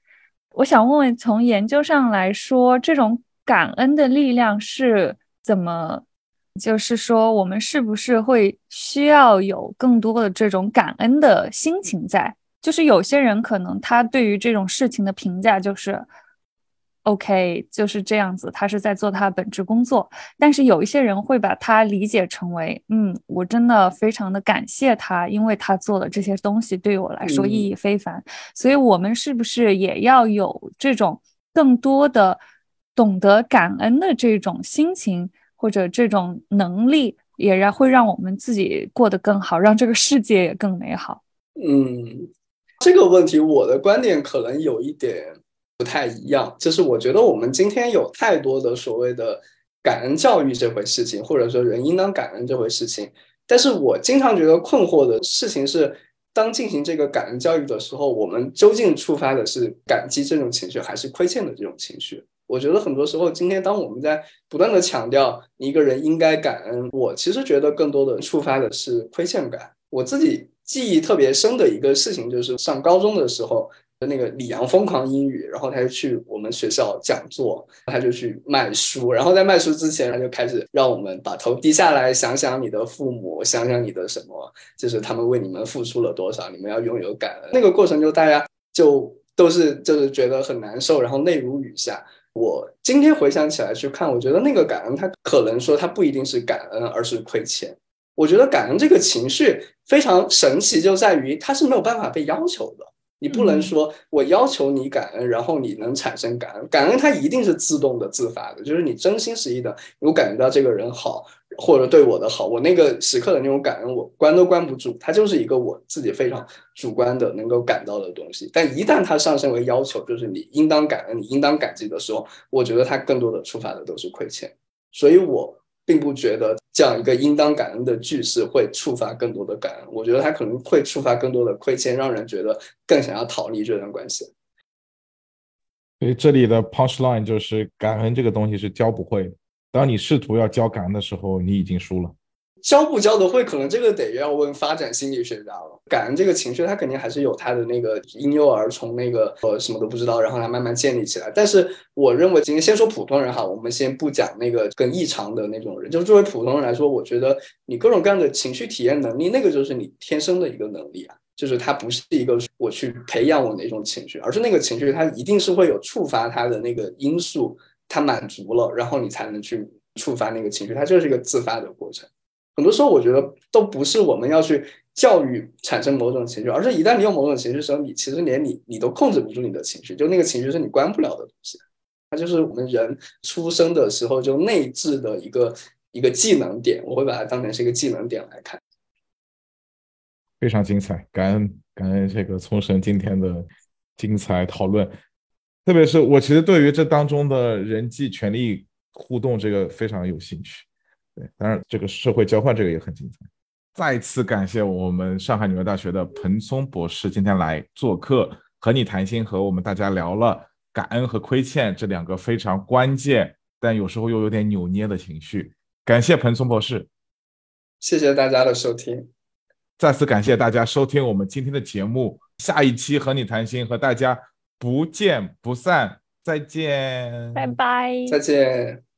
我想问问，从研究上来说，这种感恩的力量是怎么？就是说，我们是不是会需要有更多的这种感恩的心情在？就是有些人可能他对于这种事情的评价就是，OK，就是这样子，他是在做他的本职工作。但是有一些人会把他理解成为，嗯，我真的非常的感谢他，因为他做的这些东西对于我来说意义非凡。所以，我们是不是也要有这种更多的懂得感恩的这种心情，或者这种能力，也让会让我们自己过得更好，让这个世界也更美好？嗯。这个问题，我的观点可能有一点不太一样，就是我觉得我们今天有太多的所谓的感恩教育这回事情，或者说人应当感恩这回事情。但是我经常觉得困惑的事情是，当进行这个感恩教育的时候，我们究竟触发的是感激这种情绪，还是亏欠的这种情绪？我觉得很多时候，今天当我们在不断的强调一个人应该感恩，我其实觉得更多的触发的是亏欠感。我自己。记忆特别深的一个事情，就是上高中的时候那个李阳疯狂英语，然后他就去我们学校讲座，他就去卖书，然后在卖书之前，他就开始让我们把头低下来，想想你的父母，想想你的什么，就是他们为你们付出了多少，你们要拥有感恩。那个过程就大家就都是就是觉得很难受，然后泪如雨下。我今天回想起来去看，我觉得那个感恩，他可能说他不一定是感恩，而是亏欠。我觉得感恩这个情绪非常神奇，就在于它是没有办法被要求的。你不能说我要求你感恩，然后你能产生感恩。感恩它一定是自动的、自发的，就是你真心实意的，我感觉到这个人好，或者对我的好，我那个时刻的那种感恩，我关都关不住。它就是一个我自己非常主观的能够感到的东西。但一旦它上升为要求，就是你应当感恩、你应当感激的时候，我觉得它更多的触发的都是亏欠。所以我。并不觉得这样一个应当感恩的句式会触发更多的感恩，我觉得它可能会触发更多的亏欠，让人觉得更想要逃离这段关系。所以这里的 punchline 就是感恩这个东西是教不会的。当你试图要教感恩的时候，你已经输了。教不教的会，可能这个得要问发展心理学家了。感恩这个情绪，它肯定还是有它的那个婴幼儿从那个呃什么都不知道，然后它慢慢建立起来。但是我认为，今天先说普通人哈，我们先不讲那个更异常的那种人。就作为普通人来说，我觉得你各种各样的情绪体验能力，那个就是你天生的一个能力啊。就是它不是一个我去培养我哪种情绪，而是那个情绪它一定是会有触发它的那个因素，它满足了，然后你才能去触发那个情绪，它就是一个自发的过程。很多时候，我觉得都不是我们要去教育产生某种情绪，而是一旦你有某种情绪的时候，你其实连你你都控制不住你的情绪，就那个情绪是你关不了的东西。它就是我们人出生的时候就内置的一个一个技能点，我会把它当成是一个技能点来看。非常精彩，感恩感恩这个聪神今天的精彩讨论，特别是我其实对于这当中的人际权利互动这个非常有兴趣。对，当然这个社会交换这个也很精彩。再次感谢我们上海纽约大学的彭松博士今天来做客，和你谈心，和我们大家聊了感恩和亏欠这两个非常关键，但有时候又有点扭捏的情绪。感谢彭松博士，谢谢大家的收听。再次感谢大家收听我们今天的节目，下一期和你谈心，和大家不见不散，再见，拜拜，再见。